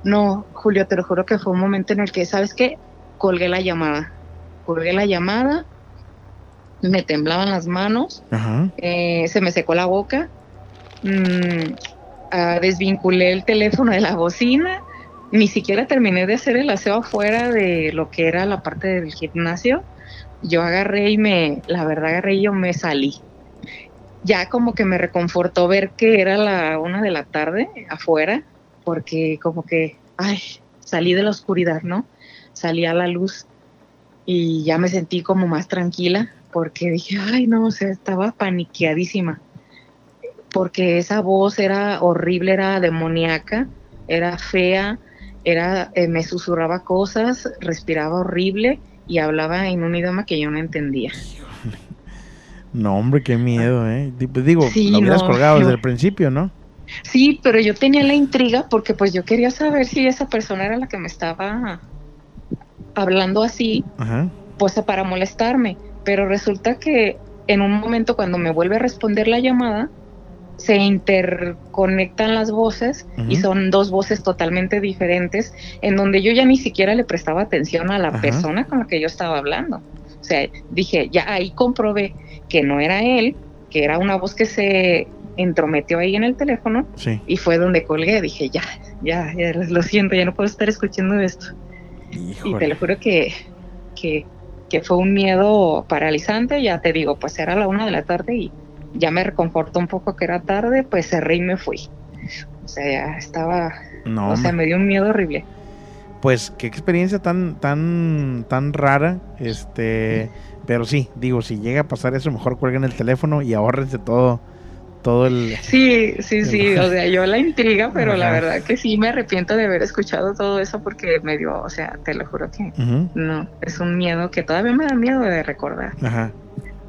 [SPEAKER 13] No, Julio, te lo juro que fue un momento en el que, ¿sabes qué? Colgué la llamada, colgué la llamada, me temblaban las manos, eh, se me secó la boca, mm, ah, desvinculé el teléfono de la bocina, ni siquiera terminé de hacer el aseo afuera de lo que era la parte del gimnasio. Yo agarré y me, la verdad agarré y yo me salí. Ya como que me reconfortó ver que era la una de la tarde afuera, porque como que, ay, salí de la oscuridad, ¿no? Salí a la luz y ya me sentí como más tranquila, porque dije, ay, no, o sea, estaba paniqueadísima, porque esa voz era horrible, era demoníaca, era fea, era, eh, me susurraba cosas, respiraba horrible y hablaba en un idioma que yo no entendía.
[SPEAKER 1] No, hombre, qué miedo, ¿eh? Pues Digo,
[SPEAKER 13] Sí,
[SPEAKER 1] lo hubieras
[SPEAKER 13] no,
[SPEAKER 1] colgado desde el principio, ¿no?
[SPEAKER 13] Sí, pero yo tenía la intriga porque pues yo quería saber si esa persona era la que me estaba hablando así,
[SPEAKER 1] Ajá.
[SPEAKER 13] pues para molestarme, pero resulta que en un momento cuando me vuelve a responder la llamada, se interconectan las voces y son dos voces totalmente diferentes, en donde yo ya ni siquiera le prestaba atención a la
[SPEAKER 15] Ajá.
[SPEAKER 13] persona con la que yo estaba hablando. O sea, dije, ya ahí comprobé que no era él, que era una voz que se entrometió ahí en el teléfono
[SPEAKER 1] Sí.
[SPEAKER 13] y fue donde colgué. Dije, ya, ya, ya, lo siento, ya no puedo estar escuchando esto. Y te lo juro que, que, que fue un miedo paralizante. Ya te digo, pues era la una de la tarde y ya me reconfortó un poco que era tarde, pues cerré y me fui. O sea, ya estaba,
[SPEAKER 1] No,
[SPEAKER 13] o sea, me dio un miedo horrible.
[SPEAKER 1] Pues qué experiencia tan, tan, tan rara. Este, pero sí, digo, si llega a pasar eso, mejor cuelguen el teléfono y ahorrense todo, todo el.
[SPEAKER 13] Sí, sí, sí, o sea, yo la intriga, pero la verdad que sí me arrepiento de haber escuchado todo eso porque me dio, o sea, te lo juro que no, es un miedo que todavía me da miedo de recordar.
[SPEAKER 1] Ajá.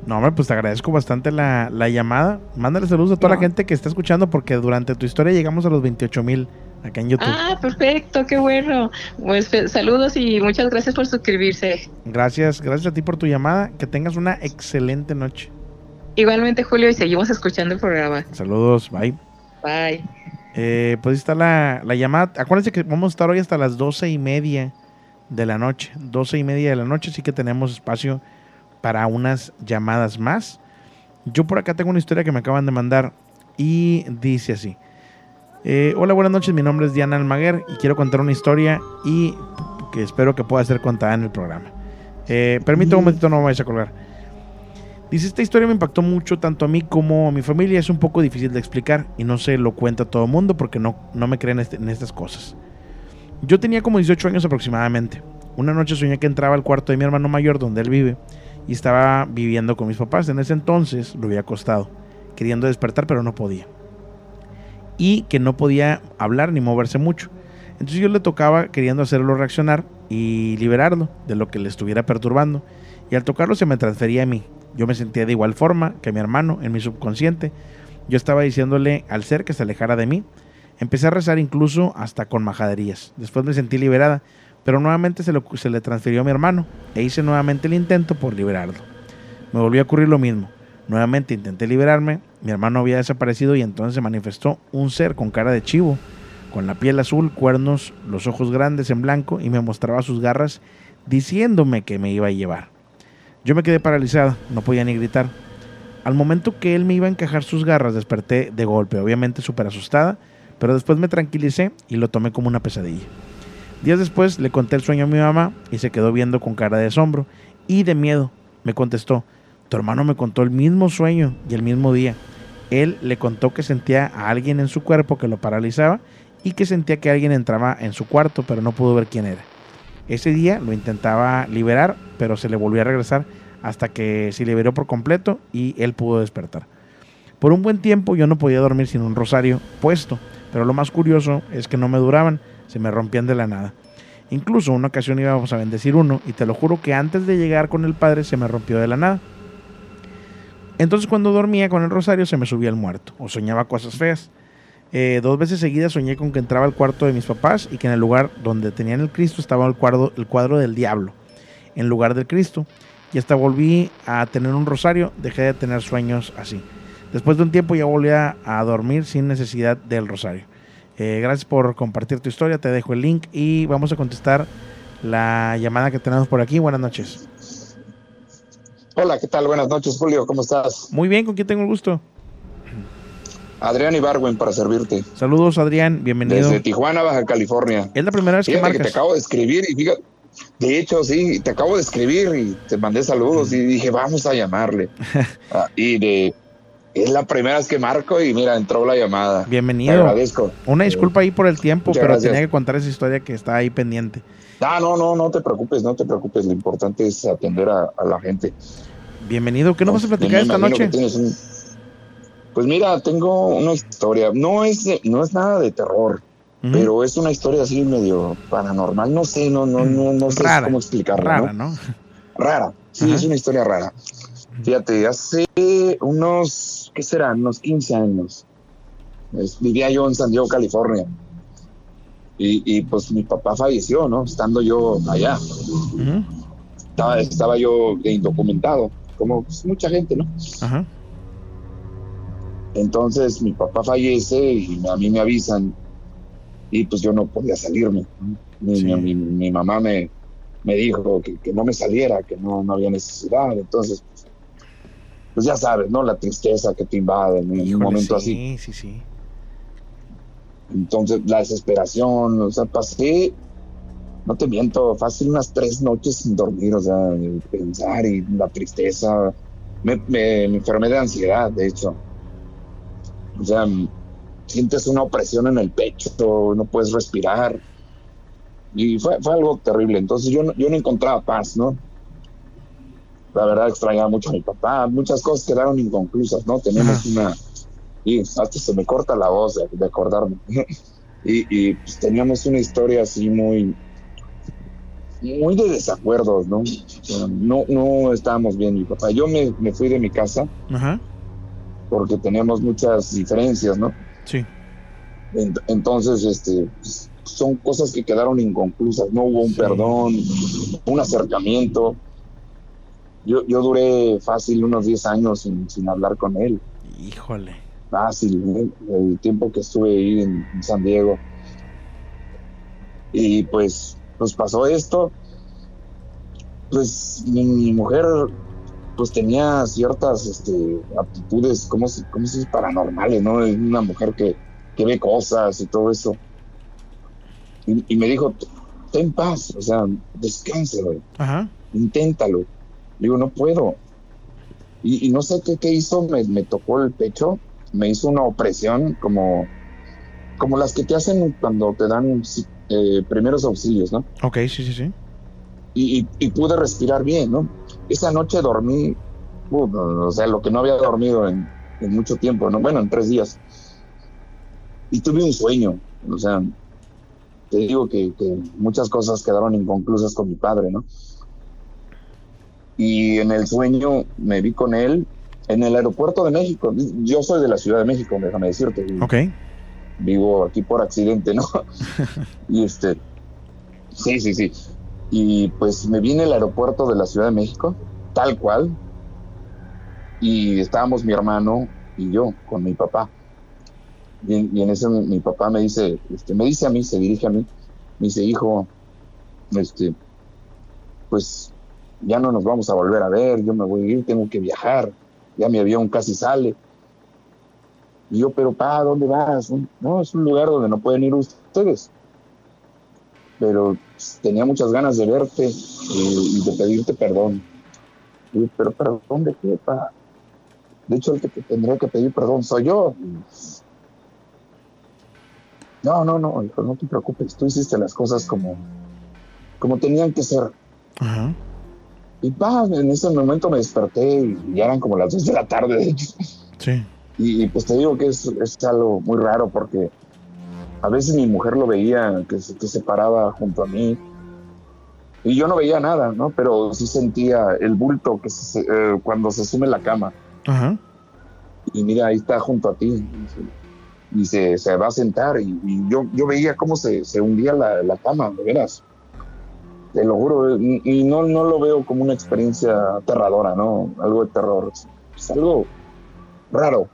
[SPEAKER 1] No, hombre, pues te agradezco bastante la, la llamada. Mándale saludos a toda la gente que está escuchando porque durante tu historia llegamos a los 28 mil acá en YouTube.
[SPEAKER 13] Ah, perfecto, qué bueno. Pues saludos y muchas gracias por suscribirse.
[SPEAKER 1] Gracias, gracias a ti por tu llamada. Que tengas una excelente noche.
[SPEAKER 13] Igualmente, Julio, y seguimos escuchando el programa.
[SPEAKER 1] Saludos, bye.
[SPEAKER 13] Bye.
[SPEAKER 1] Eh, pues ahí está la, la llamada. Acuérdense que vamos a estar hoy hasta las doce y media de la noche. Doce y media de la noche, así que tenemos espacio para unas llamadas más. Yo por acá tengo una historia que me acaban de mandar y dice así. Eh, hola, buenas noches. Mi nombre es Diana Almaguer y quiero contar una historia y que espero que pueda ser contada en el programa. Eh, permítame un momentito, no me vayas a colgar. Dice, esta historia me impactó mucho tanto a mí como a mi familia. Es un poco difícil de explicar y no se lo cuenta a todo el mundo porque no, no me creen este- en estas cosas. Yo tenía como 18 años aproximadamente. Una noche soñé que entraba al cuarto de mi hermano mayor donde él vive y estaba viviendo con mis papás. En ese entonces lo había acostado, queriendo despertar pero no podía. Y que no podía hablar ni moverse mucho. Entonces yo le tocaba queriendo hacerlo reaccionar y liberarlo de lo que le estuviera perturbando. Y al tocarlo se me transfería a mí. Yo me sentía de igual forma que mi hermano en mi subconsciente. Yo estaba diciéndole al ser que se alejara de mí. Empecé a rezar incluso hasta con majaderías. Después me sentí liberada, pero nuevamente se, lo- se le transfirió a mi hermano e hice nuevamente el intento por liberarlo. Me volvió a ocurrir lo mismo. Nuevamente intenté liberarme, mi hermano había desaparecido y entonces se manifestó un ser con cara de chivo, con la piel azul, cuernos, los ojos grandes en blanco y me mostraba sus garras diciéndome que me iba a llevar. Yo me quedé paralizada, no podía ni gritar. Al momento que él me iba a encajar sus garras, desperté de golpe, obviamente súper asustada, pero después me tranquilicé y lo tomé como una pesadilla. Días después le conté el sueño a mi mamá y se quedó viendo con cara de asombro y de miedo. Me contestó, tu hermano me contó el mismo sueño y el mismo día. Él le contó que sentía a alguien en su cuerpo que lo paralizaba y que sentía que alguien entraba en su cuarto, pero no pudo ver quién era. Ese día lo intentaba liberar, pero se le volvió a regresar hasta que se liberó por completo y él pudo despertar. Por un buen tiempo yo no podía dormir sin un rosario puesto, pero lo más curioso es que no me duraban, se me rompían de la nada. Incluso una ocasión íbamos a bendecir uno y te lo juro que antes de llegar con el padre se me rompió de la nada. Entonces cuando dormía con el rosario se me subía el muerto o soñaba cosas feas. Eh, dos veces seguidas soñé con que entraba al cuarto de mis papás y que en el lugar donde tenían el Cristo estaba el cuadro, el cuadro del diablo en lugar del Cristo. Y hasta volví a tener un rosario, dejé de tener sueños así. Después de un tiempo ya volví a dormir sin necesidad del rosario. Eh, gracias por compartir tu historia, te dejo el link y vamos a contestar la llamada que tenemos por aquí. Buenas noches.
[SPEAKER 15] Hola, ¿qué tal? Buenas noches, Julio. ¿Cómo estás?
[SPEAKER 1] Muy bien, ¿con quién tengo el gusto?
[SPEAKER 15] Adrián Ibarwen para servirte.
[SPEAKER 1] Saludos Adrián, bienvenido.
[SPEAKER 15] Desde Tijuana, Baja California.
[SPEAKER 1] Es la primera vez que
[SPEAKER 15] Fíjate que,
[SPEAKER 1] marcas.
[SPEAKER 15] te acabo de escribir y fíjate, de hecho, sí, te acabo de escribir y te mandé saludos y dije, vamos a llamarle. Ah, y de, es la primera vez que marco y mira, entró la llamada. Te
[SPEAKER 1] Bienvenido.
[SPEAKER 15] agradezco.
[SPEAKER 1] Una disculpa ahí por el tiempo,
[SPEAKER 15] Muchas
[SPEAKER 1] pero
[SPEAKER 15] gracias.
[SPEAKER 1] tenía que contar esa historia que está ahí pendiente.
[SPEAKER 15] Ah, no, no, no te preocupes, no te preocupes. Lo importante es atender a, a la gente.
[SPEAKER 1] Bienvenido. ¿Qué nos vas a platicar
[SPEAKER 15] Me
[SPEAKER 1] esta noche?
[SPEAKER 15] un- Pues mira, tengo una historia. No es, de- no es nada de terror, pero es una historia así medio paranormal. No sé, no, no, no, no sé
[SPEAKER 1] Rara,
[SPEAKER 15] cómo explicarla.
[SPEAKER 1] Rara,
[SPEAKER 15] ¿no?
[SPEAKER 1] ¿no?
[SPEAKER 15] Rara. Sí, es una historia rara. Fíjate, hace unos, ¿qué será? Unos 15 años. es- vivía yo en San Diego, California. Y, y, pues mi papá falleció, ¿no? Estando yo allá. Estaba, estaba yo de indocumentado, como pues, mucha gente, ¿no?
[SPEAKER 1] Ajá.
[SPEAKER 15] Entonces mi papá fallece y a mí me avisan y pues yo no podía salirme. Mi, mi- mi- mi mamá me, me dijo que, que no me saliera, que no, no había necesidad. Entonces, pues, ya sabes, ¿no? La tristeza que te invade en un momento
[SPEAKER 1] sí,
[SPEAKER 15] así.
[SPEAKER 1] sí, sí.
[SPEAKER 15] Entonces la desesperación, o sea, pasé, no te miento, fácil unas tres noches sin dormir, o sea, pensar y la tristeza. Me, me- me enfermé de ansiedad, de hecho. O sea, sientes una opresión en el pecho, no puedes respirar. Y fue, fue algo terrible. Entonces yo no, yo no encontraba paz, ¿no? La verdad extrañaba mucho a mi papá. Muchas cosas quedaron inconclusas, ¿no? Tenemos una... Y hasta se me corta la voz de, de acordarme. y y, pues, teníamos una historia así muy... Muy de desacuerdos, ¿no? No, no estábamos bien mi papá. Yo me, me fui de mi casa
[SPEAKER 1] Ajá.
[SPEAKER 15] porque teníamos muchas diferencias, ¿no?
[SPEAKER 1] Sí.
[SPEAKER 15] Ent- Entonces, este, pues, son cosas que quedaron inconclusas. No hubo un perdón, un acercamiento. Yo, yo duré fácil unos 10 años sin, sin hablar con él.
[SPEAKER 1] Híjole.
[SPEAKER 15] Fácil, ¿eh? el tiempo que estuve ahí en, en San Diego. Y pues, pues pasó esto. Pues mi, mi mujer pues tenía ciertas este, aptitudes, ¿cómo se, cómo se dice? Paranormales, ¿no? Es una mujer que, que ve cosas y todo eso. Y, y me dijo, ten paz, o sea, descansa, güey.
[SPEAKER 1] Ajá.
[SPEAKER 15] Inténtalo. Digo, no puedo. Y, y no sé qué, qué hizo, me, me tocó el pecho, me hizo una opresión como, como las que te hacen cuando te dan eh, primeros auxilios, ¿no?
[SPEAKER 1] Ok, sí, sí, sí.
[SPEAKER 15] Y, y- y pude respirar bien, ¿no? Esa noche dormí, uh, o sea, lo que no había dormido en, en mucho tiempo, ¿no? Bueno, en tres días. Y tuve un sueño, o sea, te digo que, que muchas cosas quedaron inconclusas con mi padre, ¿no? Y en el sueño me vi con él en el aeropuerto de México. Yo soy de la Ciudad de México, déjame decirte.
[SPEAKER 1] Ok.
[SPEAKER 15] Vivo aquí por accidente, ¿no? y este, sí, sí, sí. Y pues me vi en el aeropuerto de la Ciudad de México, tal cual. Y estábamos mi hermano y yo con mi papá. Y en, y en ese mi papá me dice, este, me dice a mí, se dirige a mí, me dice, hijo, este, pues ya no nos vamos a volver a ver, yo me voy a ir, tengo que viajar, ya mi avión casi sale. Y yo, pero pa, ¿dónde vas? No, es un lugar donde no pueden ir ustedes. Pero pues, tenía muchas ganas de verte y, y de pedirte perdón. Y yo, pero perdón de qué, pa. De hecho, el que te tendría que pedir perdón soy yo. No, no, no, no te preocupes. Tú hiciste las cosas como, como tenían que ser.
[SPEAKER 1] Ajá.
[SPEAKER 15] Y pa, en ese momento me desperté y ya eran como las 2 de la tarde, de hecho.
[SPEAKER 1] Sí.
[SPEAKER 15] Y, y, pues te digo que es, es algo muy raro porque a veces mi mujer lo veía que se, que se paraba junto a mí y yo no veía nada, ¿no? Pero sí sentía el bulto que se- eh, cuando se sume la cama
[SPEAKER 1] Ajá.
[SPEAKER 15] y mira, ahí está junto a ti y se, se va a sentar y, y yo, yo veía cómo se, se hundía la, la cama, de veras. Te lo juro, y, y no, no lo veo como una experiencia aterradora, ¿no? Algo de terror. Es, algo raro.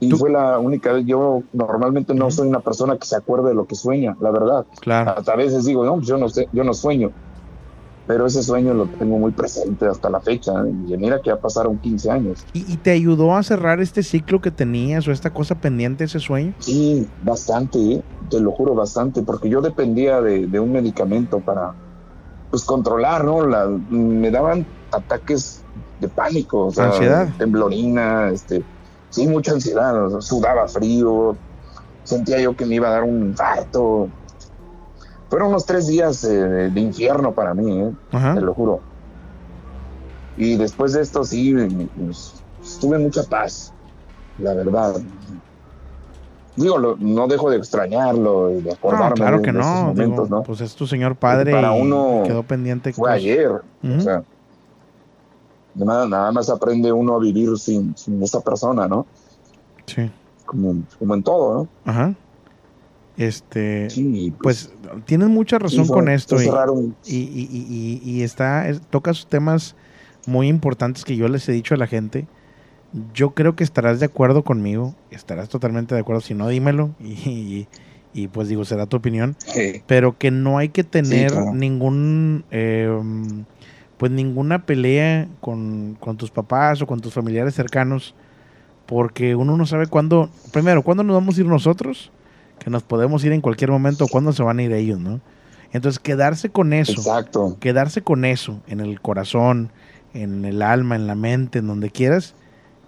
[SPEAKER 15] Y fue la única vez, yo normalmente no soy una persona que se acuerde de lo que sueña, la verdad.
[SPEAKER 1] Claro.
[SPEAKER 15] Hasta a veces digo, no, pues yo no sé, yo no sueño. Pero ese sueño lo tengo muy presente hasta la fecha. ¿eh? Y mira que ya pasaron 15 años.
[SPEAKER 1] ¿Y, y te ayudó a cerrar este ciclo que tenías o esta cosa pendiente, ese sueño?
[SPEAKER 15] Sí, bastante, ¿eh? te lo juro, bastante, porque yo dependía de, de un medicamento para, pues, controlar, ¿no? La, me daban ataques de pánico, o sea,
[SPEAKER 1] Ansiedad.
[SPEAKER 15] temblorina, este, sí, mucha ansiedad, o sea, sudaba frío, sentía yo que me iba a dar un infarto. Fueron unos tres días eh, de infierno para mí, ¿eh?
[SPEAKER 1] Ajá.
[SPEAKER 15] te lo juro. Y después de esto sí, pues, tuve mucha paz, la verdad. Digo, lo- no dejo de extrañarlo y de acordarme
[SPEAKER 1] No, claro
[SPEAKER 15] de,
[SPEAKER 1] que
[SPEAKER 15] de esos
[SPEAKER 1] no.
[SPEAKER 15] momentos,
[SPEAKER 1] digo,
[SPEAKER 15] ¿no?
[SPEAKER 1] Pues es tu señor padre
[SPEAKER 15] Para
[SPEAKER 1] y
[SPEAKER 15] uno
[SPEAKER 1] quedó pendiente.
[SPEAKER 15] Fue ayer, o sea, nada, nada más aprende uno a vivir sin, sin esa persona, ¿no?
[SPEAKER 1] Sí.
[SPEAKER 15] Como, como en todo, ¿no?
[SPEAKER 1] Ajá. Este,
[SPEAKER 15] Sí,
[SPEAKER 1] pues, tienes mucha razón
[SPEAKER 15] fue-
[SPEAKER 1] con esto y, y, y- y- está, es- tocas temas muy importantes que yo les he dicho a la gente. Yo creo que estarás de acuerdo conmigo, estarás totalmente de acuerdo, si no dímelo y, pues digo, será tu opinión,
[SPEAKER 15] Sí.
[SPEAKER 1] pero que no hay que tener
[SPEAKER 15] claro.
[SPEAKER 1] ningún, eh, pues ninguna pelea con, con tus papás o con tus familiares cercanos, porque uno no sabe cuándo, primero, cuándo nos vamos a ir nosotros, que nos podemos ir en cualquier momento, cuándo se van a ir ellos, ¿no? Entonces, quedarse con eso,
[SPEAKER 15] Exacto.
[SPEAKER 1] quedarse con eso en el corazón, en el alma, en la mente, en donde quieras,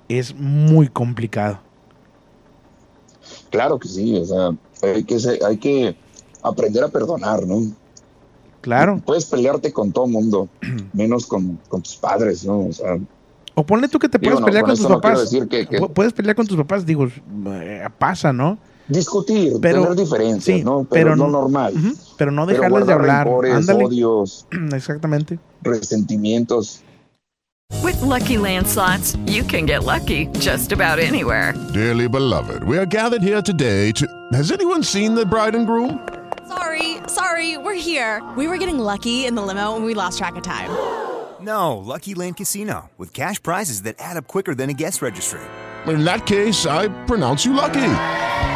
[SPEAKER 1] es muy complicado.
[SPEAKER 15] Claro que sí, o sea, hay que, ser- hay que aprender a perdonar, ¿no?
[SPEAKER 1] Claro.
[SPEAKER 15] Puedes pelearte con todo mundo, menos con, con tus padres, ¿no? O sea,
[SPEAKER 1] O ponle tú que te
[SPEAKER 15] Digo,
[SPEAKER 1] puedes
[SPEAKER 15] no,
[SPEAKER 1] pelear
[SPEAKER 15] con
[SPEAKER 1] con tus
[SPEAKER 15] no
[SPEAKER 1] papás.
[SPEAKER 15] que- que-
[SPEAKER 1] Puedes pelear con tus papás, digo, eh, pasa, ¿no?
[SPEAKER 15] Discutir,
[SPEAKER 1] Pero-
[SPEAKER 15] tener diferencias,
[SPEAKER 1] sí,
[SPEAKER 15] ¿no? Pero,
[SPEAKER 1] pero
[SPEAKER 15] es
[SPEAKER 1] no-
[SPEAKER 15] normal.
[SPEAKER 1] Ujú, Pero no
[SPEAKER 15] Pero
[SPEAKER 1] dejarles de hablar.
[SPEAKER 15] rencores,
[SPEAKER 1] Ándale.
[SPEAKER 15] odios,
[SPEAKER 1] Exactamente.
[SPEAKER 15] resentimientos.
[SPEAKER 6] With Lucky Land slots, you can get lucky just about anywhere.
[SPEAKER 4] Dearly beloved, we are gathered here today to. Has anyone seen the bride and groom?
[SPEAKER 16] Sorry, sorry, we're here. We were getting lucky in the limo and we lost track of time.
[SPEAKER 14] No, Lucky Land Casino, with cash prizes that add up quicker than a guest registry.
[SPEAKER 4] In that case, I pronounce you lucky.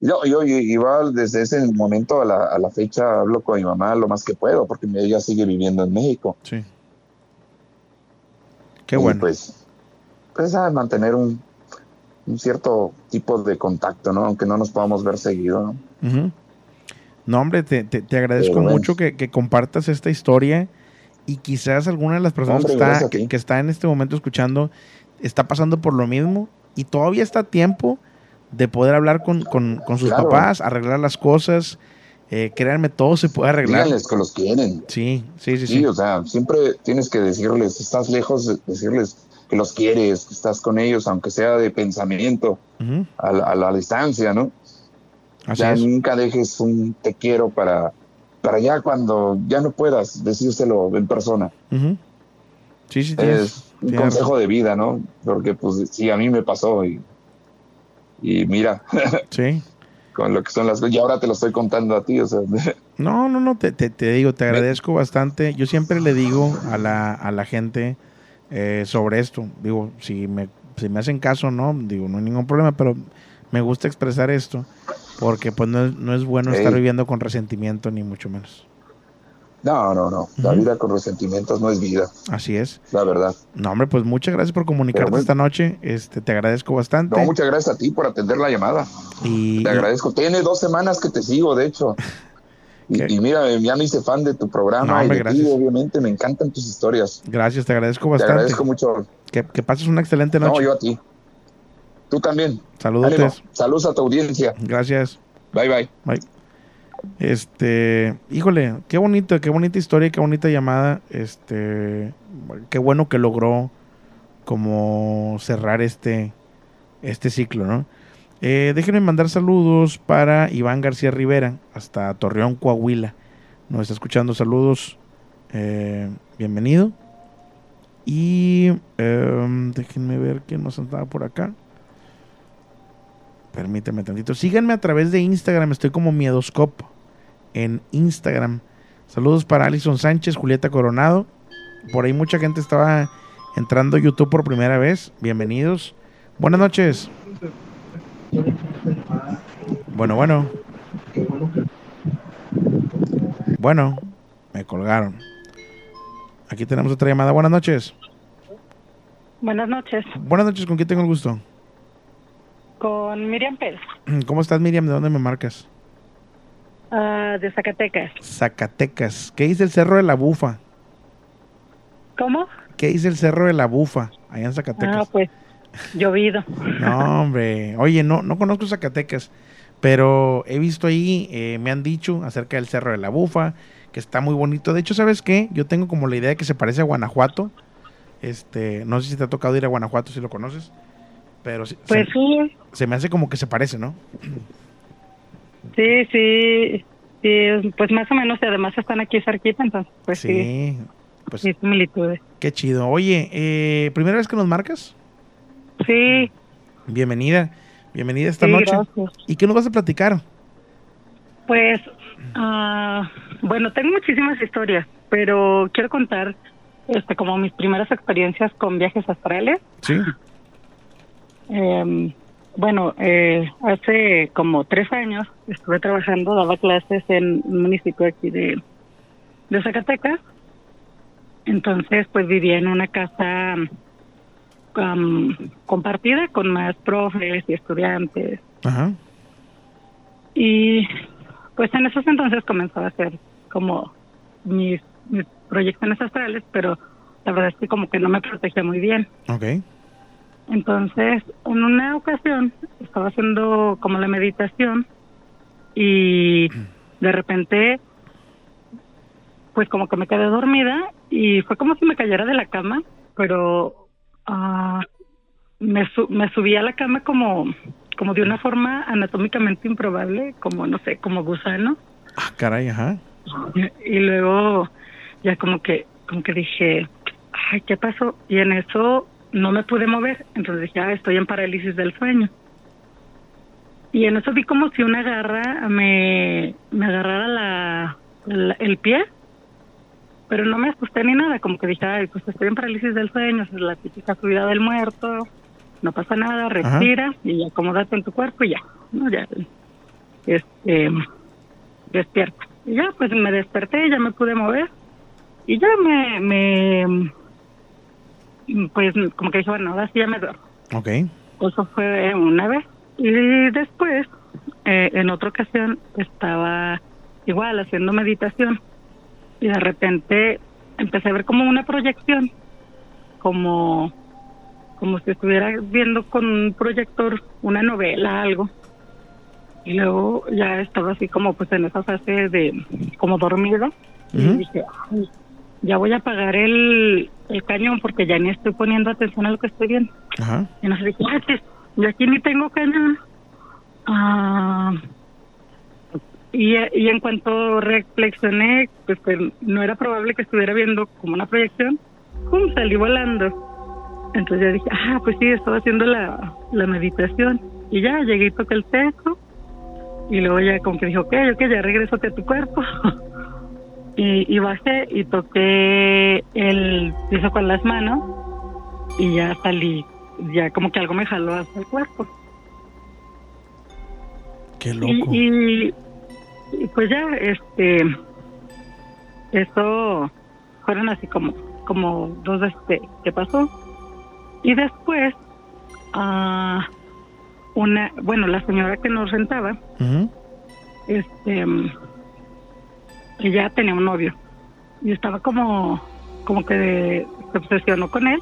[SPEAKER 15] Yo, yo, yo iba desde ese momento a la, a la fecha, hablo con mi mamá lo más que puedo, porque ella sigue viviendo en México.
[SPEAKER 1] Sí. Qué
[SPEAKER 15] Y,
[SPEAKER 1] bueno.
[SPEAKER 15] Pues, pues a mantener un, un cierto tipo de contacto, ¿no? Aunque no nos podamos ver seguido, ¿no?
[SPEAKER 1] No, hombre, te, te- te agradezco
[SPEAKER 15] Pero
[SPEAKER 1] mucho que, que compartas esta historia y quizás alguna de las personas
[SPEAKER 15] Hombre,
[SPEAKER 1] que, está, que, que está en este momento escuchando está pasando por lo mismo y todavía está a tiempo de poder hablar con, con- con sus
[SPEAKER 15] Claro.
[SPEAKER 1] papás, arreglar las cosas. Eh, créanme, todo se puede arreglar.
[SPEAKER 15] Díganles que los quieren.
[SPEAKER 1] Sí, sí, sí,
[SPEAKER 15] Sí,
[SPEAKER 1] sí.
[SPEAKER 15] o sea, siempre tienes que decirles, estás lejos, de- decirles que los quieres, que estás con ellos, aunque sea de pensamiento, a la, a la distancia, ¿no?
[SPEAKER 1] Así
[SPEAKER 15] ya
[SPEAKER 1] es.
[SPEAKER 15] nunca dejes un te quiero para, para ya cuando ya no puedas decírselo en persona.
[SPEAKER 1] Sí, sí, tienes,
[SPEAKER 15] es un
[SPEAKER 1] tienes
[SPEAKER 15] consejo de vida, ¿no? Porque pues sí, a mí me pasó y, y mira,
[SPEAKER 1] Sí.
[SPEAKER 15] con lo que son las cosas, y ahora te lo estoy contando a ti, o sea,
[SPEAKER 1] No, no, no, te, te, te digo, te agradezco bastante. Yo siempre le digo a la, a la gente eh, sobre esto. Digo, si me, si me hacen caso, no, digo, no hay ningún problema, pero me gusta expresar esto porque pues no es, no es bueno estar viviendo con resentimiento, ni mucho menos.
[SPEAKER 15] No, no, no, la vida con resentimientos no es vida,
[SPEAKER 1] Así es.
[SPEAKER 15] la verdad.
[SPEAKER 1] No, hombre, pues muchas gracias por comunicarte
[SPEAKER 15] bueno.
[SPEAKER 1] esta noche. Este, te agradezco bastante.
[SPEAKER 15] No, muchas gracias a ti por atender la llamada.
[SPEAKER 1] y,
[SPEAKER 15] Te agradezco. Tiene dos semanas que te sigo, de hecho. Y, y mira, ya me hice fan de tu programa
[SPEAKER 1] No, hombre,
[SPEAKER 15] y de
[SPEAKER 1] gracias.
[SPEAKER 15] ti, obviamente. Me encantan tus historias.
[SPEAKER 1] Gracias, te agradezco
[SPEAKER 15] Te
[SPEAKER 1] bastante.
[SPEAKER 15] agradezco mucho.
[SPEAKER 1] Que, que pases una excelente noche.
[SPEAKER 15] No, yo a ti. Tú también.
[SPEAKER 1] Saludos.
[SPEAKER 15] Saludos a tu audiencia.
[SPEAKER 1] Gracias.
[SPEAKER 15] Bye, bye.
[SPEAKER 1] Bye. Este, híjole, qué bonito, qué bonita historia, qué bonita llamada. Este, qué bueno que logró como cerrar este, este ciclo, ¿no? Eh, déjenme mandar saludos para Iván García Rivera, hasta Torreón, Coahuila. Nos está escuchando, saludos. Eh, bienvenido. Y em, déjenme ver quién nos andaba por acá. Permíteme tantito. Síganme a través de Instagram. Estoy como Miedoscop en Instagram. Saludos para Alison Sánchez, Julieta Coronado. Por ahí mucha gente estaba entrando a YouTube por primera vez. Bienvenidos. Buenas noches. Bueno, bueno. Bueno, me colgaron. Aquí tenemos otra llamada. Buenas noches.
[SPEAKER 17] Buenas noches,
[SPEAKER 1] Buenas noches, ¿con quién tengo el gusto?
[SPEAKER 17] con Miriam Pérez,
[SPEAKER 1] ¿Cómo estás, Miriam? ¿De dónde me marcas?
[SPEAKER 17] Ah, de Zacatecas.
[SPEAKER 1] Zacatecas. ¿Qué dice el Cerro de la Bufa?
[SPEAKER 17] ¿Cómo?
[SPEAKER 1] ¿Qué dice el Cerro de la Bufa? Allá en
[SPEAKER 17] Ah,
[SPEAKER 1] Zacatecas.
[SPEAKER 17] pues, llovido.
[SPEAKER 1] No, hombre. Oye, no, no conozco Zacatecas, pero he visto ahí, eh, me han dicho acerca del Cerro de la Bufa, que está muy bonito. De hecho, ¿sabes qué? Yo tengo como la idea de que se parece a Guanajuato. Este, no sé si te ha tocado ir a Guanajuato, si lo conoces, pero sí-
[SPEAKER 17] Pues
[SPEAKER 1] se,
[SPEAKER 17] sí,
[SPEAKER 1] se me hace como que se parece, ¿no?
[SPEAKER 17] Sí, sí, sí, pues más o menos, y además están aquí cerquita, entonces, pues sí,
[SPEAKER 1] Sí, pues
[SPEAKER 17] sí, similitudes.
[SPEAKER 1] qué chido. Oye, eh, ¿primera vez que nos marcas?
[SPEAKER 17] Sí.
[SPEAKER 1] Bienvenida, bienvenida esta
[SPEAKER 17] Sí,
[SPEAKER 1] noche.
[SPEAKER 17] gracias.
[SPEAKER 1] ¿Y qué nos vas a platicar?
[SPEAKER 17] Pues, ah, bueno, tengo muchísimas historias, pero quiero contar, este, como mis primeras experiencias con viajes astrales.
[SPEAKER 1] Sí.
[SPEAKER 17] Eh, bueno, eh, hace como tres años estuve trabajando, daba clases en un municipio aquí de, de Zacatecas. Entonces, pues vivía en una casa um, compartida con más profes y estudiantes.
[SPEAKER 1] Ajá.
[SPEAKER 17] Y pues en esos entonces comenzaba a hacer como mis, mis proyecciones astrales, pero la verdad es que como que no me protegía muy bien.
[SPEAKER 1] Ok.
[SPEAKER 17] Entonces, en una ocasión estaba haciendo como la meditación y de repente, pues como que me quedé dormida y fue como si me cayera de la cama, pero ah, me, su- me subí a la cama como, como de una forma anatómicamente improbable, como no sé, como gusano.
[SPEAKER 1] Ah, caray, ajá.
[SPEAKER 17] Y luego ya como que, como que dije, ay, ¿qué pasó? Y en eso no me pude mover. Entonces dije, ah, estoy en parálisis del sueño. Y en eso vi como si una garra me, me agarrara la, la- el pie, pero no me asusté ni nada, como que dije, ay, pues estoy en parálisis del sueño, es la típica subida del muerto, no pasa nada, respira y acomódate en tu cuerpo y ya, ¿no? Ya, este, despierta. Y ya, pues me desperté, ya me pude mover y ya me, me, pues como que dije, bueno, ahora sí ya me duermo.
[SPEAKER 1] Ok.
[SPEAKER 17] Eso fue una vez. Y después, eh, en otra ocasión, estaba igual haciendo meditación y de repente empecé a ver como una proyección, como, como si estuviera viendo con un proyector una novela, algo. Y luego ya estaba así como pues en esa fase de como dormido. Y dije, "Ay, ya voy a apagar el, el cañón porque ya ni estoy poniendo atención a lo que estoy viendo.
[SPEAKER 1] Ajá.
[SPEAKER 17] Y nos "Ah, yo aquí ni tengo cañón. Ah, y, y en cuanto reflexioné, pues que no era probable que estuviera viendo como una proyección, ¡pum! salí volando. Entonces ya dije, ah, pues sí, estaba haciendo la, la meditación. Y ya llegué y toqué el techo. Y luego ya como que dije, ok, ok, ya regresate a tu cuerpo. y, y bajé y toqué el piso con las manos. Y ya salí, ya como que algo me jaló hacia el cuerpo.
[SPEAKER 1] Qué loco.
[SPEAKER 17] y, y pues ya, este, eso fueron así como, como dos veces que, que pasó. Y después, ah, una, bueno, la señora que nos rentaba, este, mm, ella tenía un novio y estaba como, como que se obsesionó con él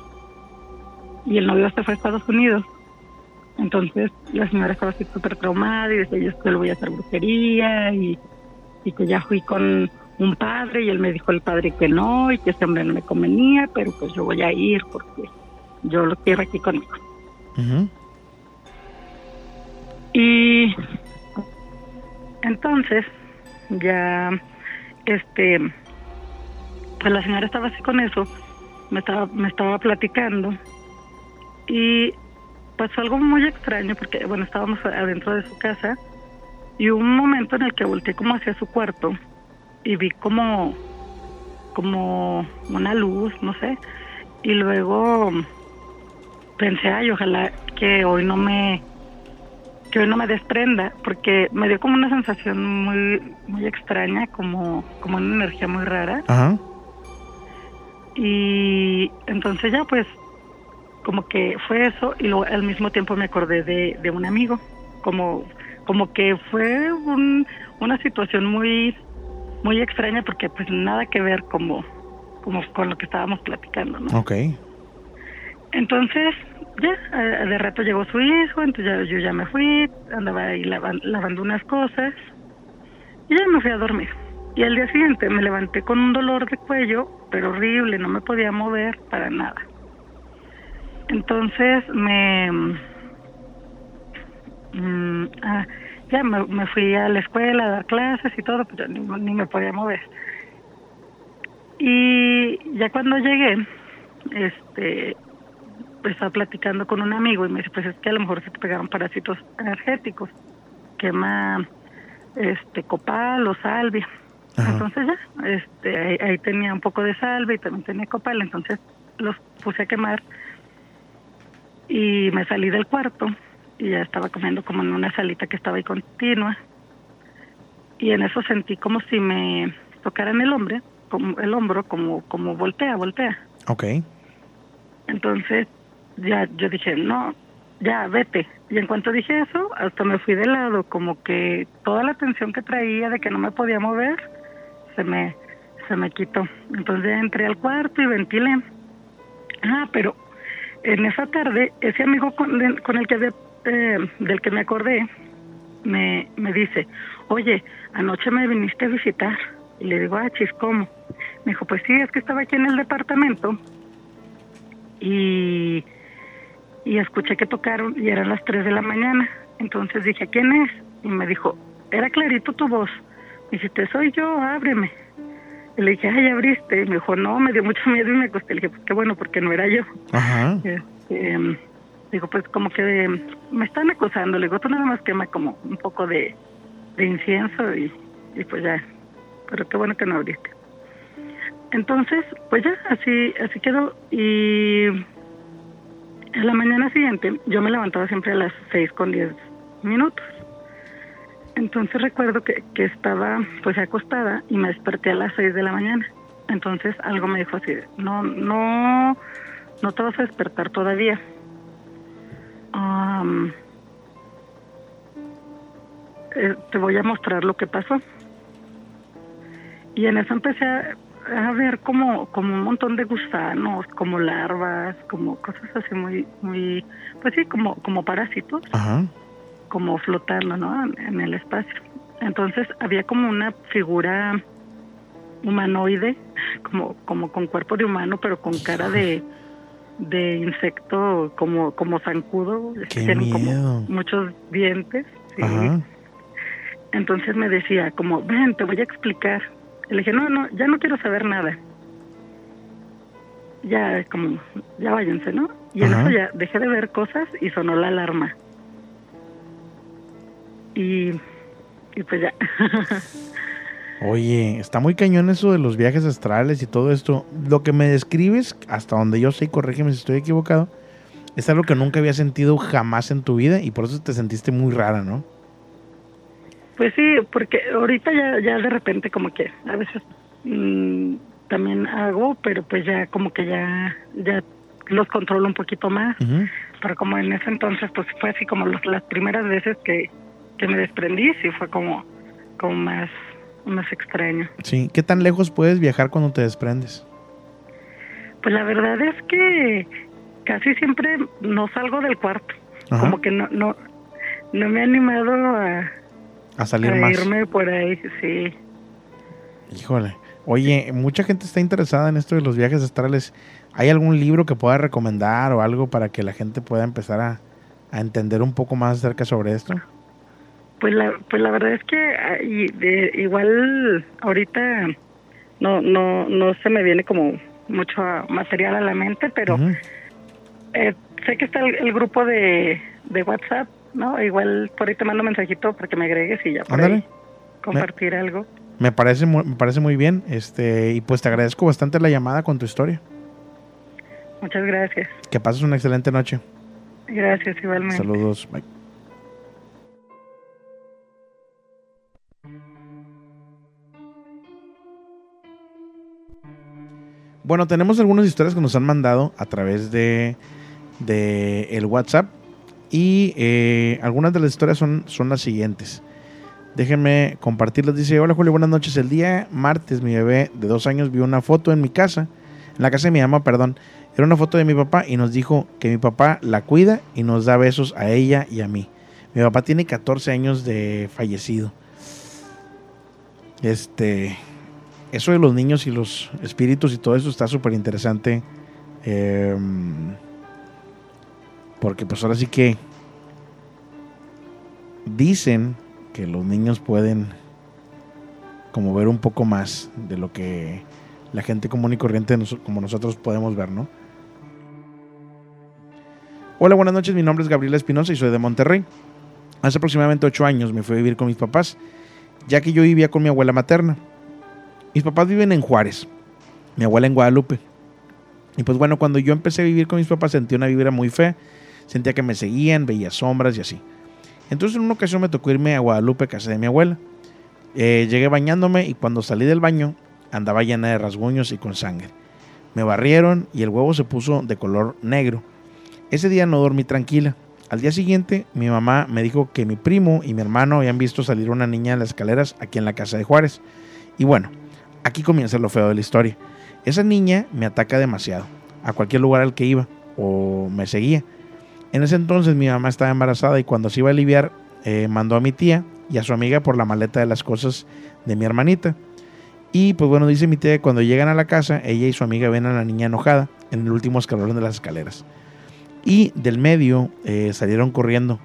[SPEAKER 17] y el novio se fue a Estados Unidos. Entonces la señora estaba así súper traumada y decía, yo le voy a hacer brujería y, y que ya fui con un padre y él me dijo el padre que no y que ese hombre no me convenía, pero pues yo voy a ir porque yo lo quiero aquí conmigo. Y entonces ya, este, pues la señora estaba así con eso, me estaba, me estaba platicando y pasó algo muy extraño porque, bueno, estábamos adentro de su casa y hubo un momento en el que volteé como hacia su cuarto y vi como, como una luz, no sé, y luego pensé, ay, ojalá que hoy no me que hoy no me desprenda, porque me dio como una sensación muy muy extraña, como como una energía muy rara.
[SPEAKER 1] Ajá.
[SPEAKER 17] Y entonces ya pues como que fue eso y luego al mismo tiempo me acordé de, de un amigo, como como que fue un- una situación muy muy extraña porque pues nada que ver como como con lo que estábamos platicando, ¿no?
[SPEAKER 1] Ok.
[SPEAKER 17] Entonces, ya, eh, de rato llegó su hijo, entonces ya, yo ya me fui, andaba ahí lavan- lavando unas cosas y ya me fui a dormir. Y al día siguiente me levanté con un dolor de cuello, pero horrible, no me podía mover para nada. Entonces me... mm, ah, ya me, fui a la escuela a dar clases y todo, pero ni, ni me podía mover. Y ya cuando llegué, este, pues, estaba platicando con un amigo y me dice, pues es que a lo mejor se te pegaron parásitos energéticos, quema este copal o salvia. Entonces ya, este, ahí, ahí tenía un poco de salvia y también tenía copal, entonces los puse a quemar y me salí del cuarto y ya estaba comiendo como en una salita que estaba ahí continua y en eso sentí como si me tocaran el hombre, como el hombro, como como voltea, voltea.
[SPEAKER 1] Ok.
[SPEAKER 17] Entonces ya yo dije, no, ya vete. Y en cuanto dije eso, hasta me fui de lado, como que toda la tensión que traía de que no me podía mover, se me, se me quitó. Entonces entré al cuarto y ventilé. Ah, pero en esa tarde, ese amigo con, el que había, eh, del que me acordé, me, me dice, oye, anoche me viniste a visitar. Y le digo, ah, chis, ¿cómo? Me dijo, pues sí, es que estaba aquí en el departamento y, y escuché que tocaron y eran las 3 de la mañana. Entonces dije, ¿quién es? Y me dijo, era clarito tu voz, Dijiste, soy yo, ábreme. Y le dije, ay, abriste. Y me dijo, no, me dio mucho miedo y me acosté. Le dije, pues qué bueno, porque no era yo.
[SPEAKER 1] Ajá.
[SPEAKER 17] Este, digo, pues como que me están acosando. Le digo, tú nada más quema como un poco de, de incienso y, y pues ya. Pero qué bueno que no abriste. Entonces, pues ya, así, así quedó. Y a la mañana siguiente, yo me levantaba siempre a las seis con diez minutos. Entonces recuerdo que, que estaba pues acostada y me desperté a las seis de la mañana. Entonces algo me dijo así, no, no, no te vas a despertar todavía. Eh, te voy a mostrar lo que pasó. Y en eso empecé a, a ver como, como un montón de gusanos, como larvas, como cosas así muy, muy, pues sí, como, como parásitos
[SPEAKER 1] Ajá.
[SPEAKER 17] como flotando, ¿no? En, en el espacio. Entonces había como una figura humanoide, como, como con cuerpo de humano, pero con cara de, de insecto, como, como zancudo.
[SPEAKER 1] ¡Qué
[SPEAKER 17] Tienen como muchos dientes. sí. Entonces me decía, como, ven, te voy a explicar. Y le dije, no, no, ya no quiero saber nada. Ya, como, ya váyanse, ¿no? Y en
[SPEAKER 1] Ajá.
[SPEAKER 17] eso ya dejé de ver cosas y sonó la alarma. Y, y pues ya.
[SPEAKER 1] Oye, está muy cañón eso de los viajes astrales y todo esto. Lo que me describes, hasta donde yo sé, y corrígeme si estoy equivocado, es algo que nunca había sentido jamás en tu vida y por eso te sentiste muy rara, ¿no?
[SPEAKER 17] Pues sí, porque ahorita ya, ya de repente como que a veces mm, también hago, pero pues ya como que ya, ya los controlo un poquito más. Pero como en ese entonces pues fue así como los- las primeras veces que, que me desprendí, sí fue como, como más, más extraño.
[SPEAKER 1] Sí. ¿Qué tan lejos puedes viajar cuando te desprendes?
[SPEAKER 17] Pues la verdad es que casi siempre no salgo del cuarto.
[SPEAKER 1] Ajá.
[SPEAKER 17] Como que no, no, no me he animado a,
[SPEAKER 1] A salir
[SPEAKER 17] a
[SPEAKER 1] más.
[SPEAKER 17] irme por ahí, sí.
[SPEAKER 1] Híjole. Oye, mucha gente está interesada en esto de los viajes astrales. ¿Hay algún libro que pueda recomendar o algo para que la gente pueda empezar a, a entender un poco más acerca sobre esto?
[SPEAKER 17] Pues la, pues la verdad es que ah, y de, igual ahorita no, no, no se me viene como mucho material a la mente, pero eh, sé que está el, el grupo de, de WhatsApp, ¿no? Igual por ahí te mando un mensajito para que me agregues y ya por
[SPEAKER 1] Ándale.
[SPEAKER 17] ahí compartir algo.
[SPEAKER 1] Me parece, mu- me parece muy bien. Este, y pues te agradezco bastante la llamada con tu historia.
[SPEAKER 17] Muchas gracias.
[SPEAKER 1] Que pases una excelente noche.
[SPEAKER 17] Gracias igualmente.
[SPEAKER 1] Saludos. Bye. Bueno, tenemos algunas historias que nos han mandado a través de, de el WhatsApp. Y eh, algunas de las historias son, son las siguientes. Déjenme compartirlas. Dice, hola Julio, buenas noches. El día martes mi bebé de dos años vio una foto en mi casa, en la casa de mi mamá, perdón. Era una foto de mi papá y nos dijo que mi papá la cuida y nos da besos a ella y a mí. Mi papá tiene 14 años de fallecido. Este, eso de los niños y los espíritus y todo eso está súper interesante. Em, porque pues ahora sí que dicen que los niños pueden como ver un poco más de lo que la gente común y corriente como nosotros podemos ver, ¿no? Hola, buenas noches. Mi nombre es Gabriela Espinosa y soy de Monterrey. Hace aproximadamente ocho años me fui a vivir con mis papás, ya que yo vivía con mi abuela materna. Mis papás viven en Juárez, mi abuela en Guadalupe. Y pues bueno, cuando yo empecé a vivir con mis papás sentí una vibra muy fea. Sentía que me seguían, veía sombras y así. Entonces en una ocasión me tocó irme a Guadalupe, casa de mi abuela. Eh, llegué bañándome y cuando salí del baño andaba llena de rasguños y con sangre. Me barrieron y el huevo se puso de color negro. Ese día no dormí tranquila. Al día siguiente, mi mamá me dijo que mi primo y mi hermano habían visto salir una niña en las escaleras aquí en la casa de Juárez. Y bueno, aquí comienza lo feo de la historia. Esa niña me ataca demasiado, a cualquier lugar al que iba, o me seguía. En ese entonces mi mamá estaba embarazada y cuando se iba a aliviar, eh, mandó a mi tía y a su amiga por la maleta de las cosas de mi hermanita. Y pues bueno, dice mi tía cuando llegan a la casa, ella y su amiga ven a la niña enojada en el último escalón de las escaleras. Y del medio eh, salieron corriendo.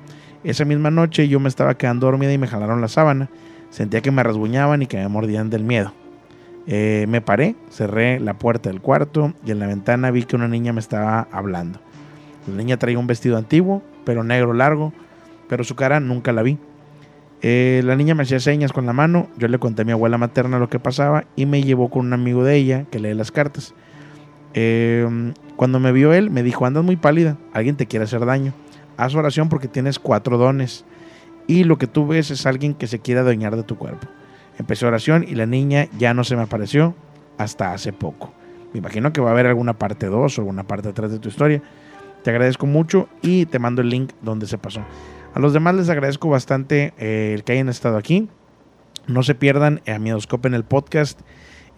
[SPEAKER 1] Esa misma noche yo me estaba quedando dormida y me jalaron la sábana. Sentía que me rasguñaban y que me mordían del miedo. Eh, me paré, cerré la puerta del cuarto y en la ventana vi que una niña me estaba hablando. La niña traía un vestido antiguo, pero negro largo, pero su cara nunca la vi. Eh, la niña me hacía señas con la mano, yo le conté a mi abuela materna lo que pasaba y me llevó con un amigo de ella que lee las cartas. Eh, cuando me vio él, me dijo, andas muy pálida, alguien te quiere hacer daño. Haz oración porque tienes cuatro dones y lo que tú ves es alguien que se quiere adueñar de tu cuerpo. Empecé oración y la niña ya no se me apareció hasta hace poco. Me imagino que va a haber alguna parte 2 o alguna parte 3 de tu historia. Te agradezco mucho y te mando el link donde se pasó. A los demás les agradezco bastante eh, el que hayan estado aquí. No se pierdan a Miedoscope en el podcast.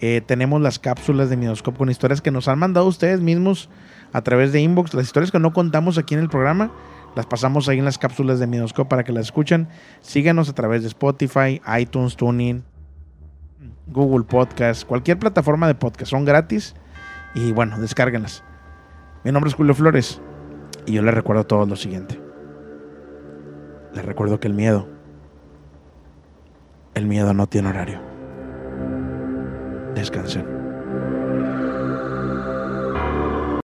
[SPEAKER 1] Eh, tenemos las cápsulas de Miedoscope con historias que nos han mandado ustedes mismos a través de inbox. Las historias que no contamos aquí en el programa, las pasamos ahí en las cápsulas de Miedoscope para que las escuchen. Síganos a través de Spotify, iTunes, Tuning, Google Podcast, cualquier plataforma de podcast. Son gratis y bueno, descárguenlas. Mi nombre es Julio Flores y yo les recuerdo a todos lo siguiente. Les recuerdo que el miedo, el miedo no tiene horario. Descansen.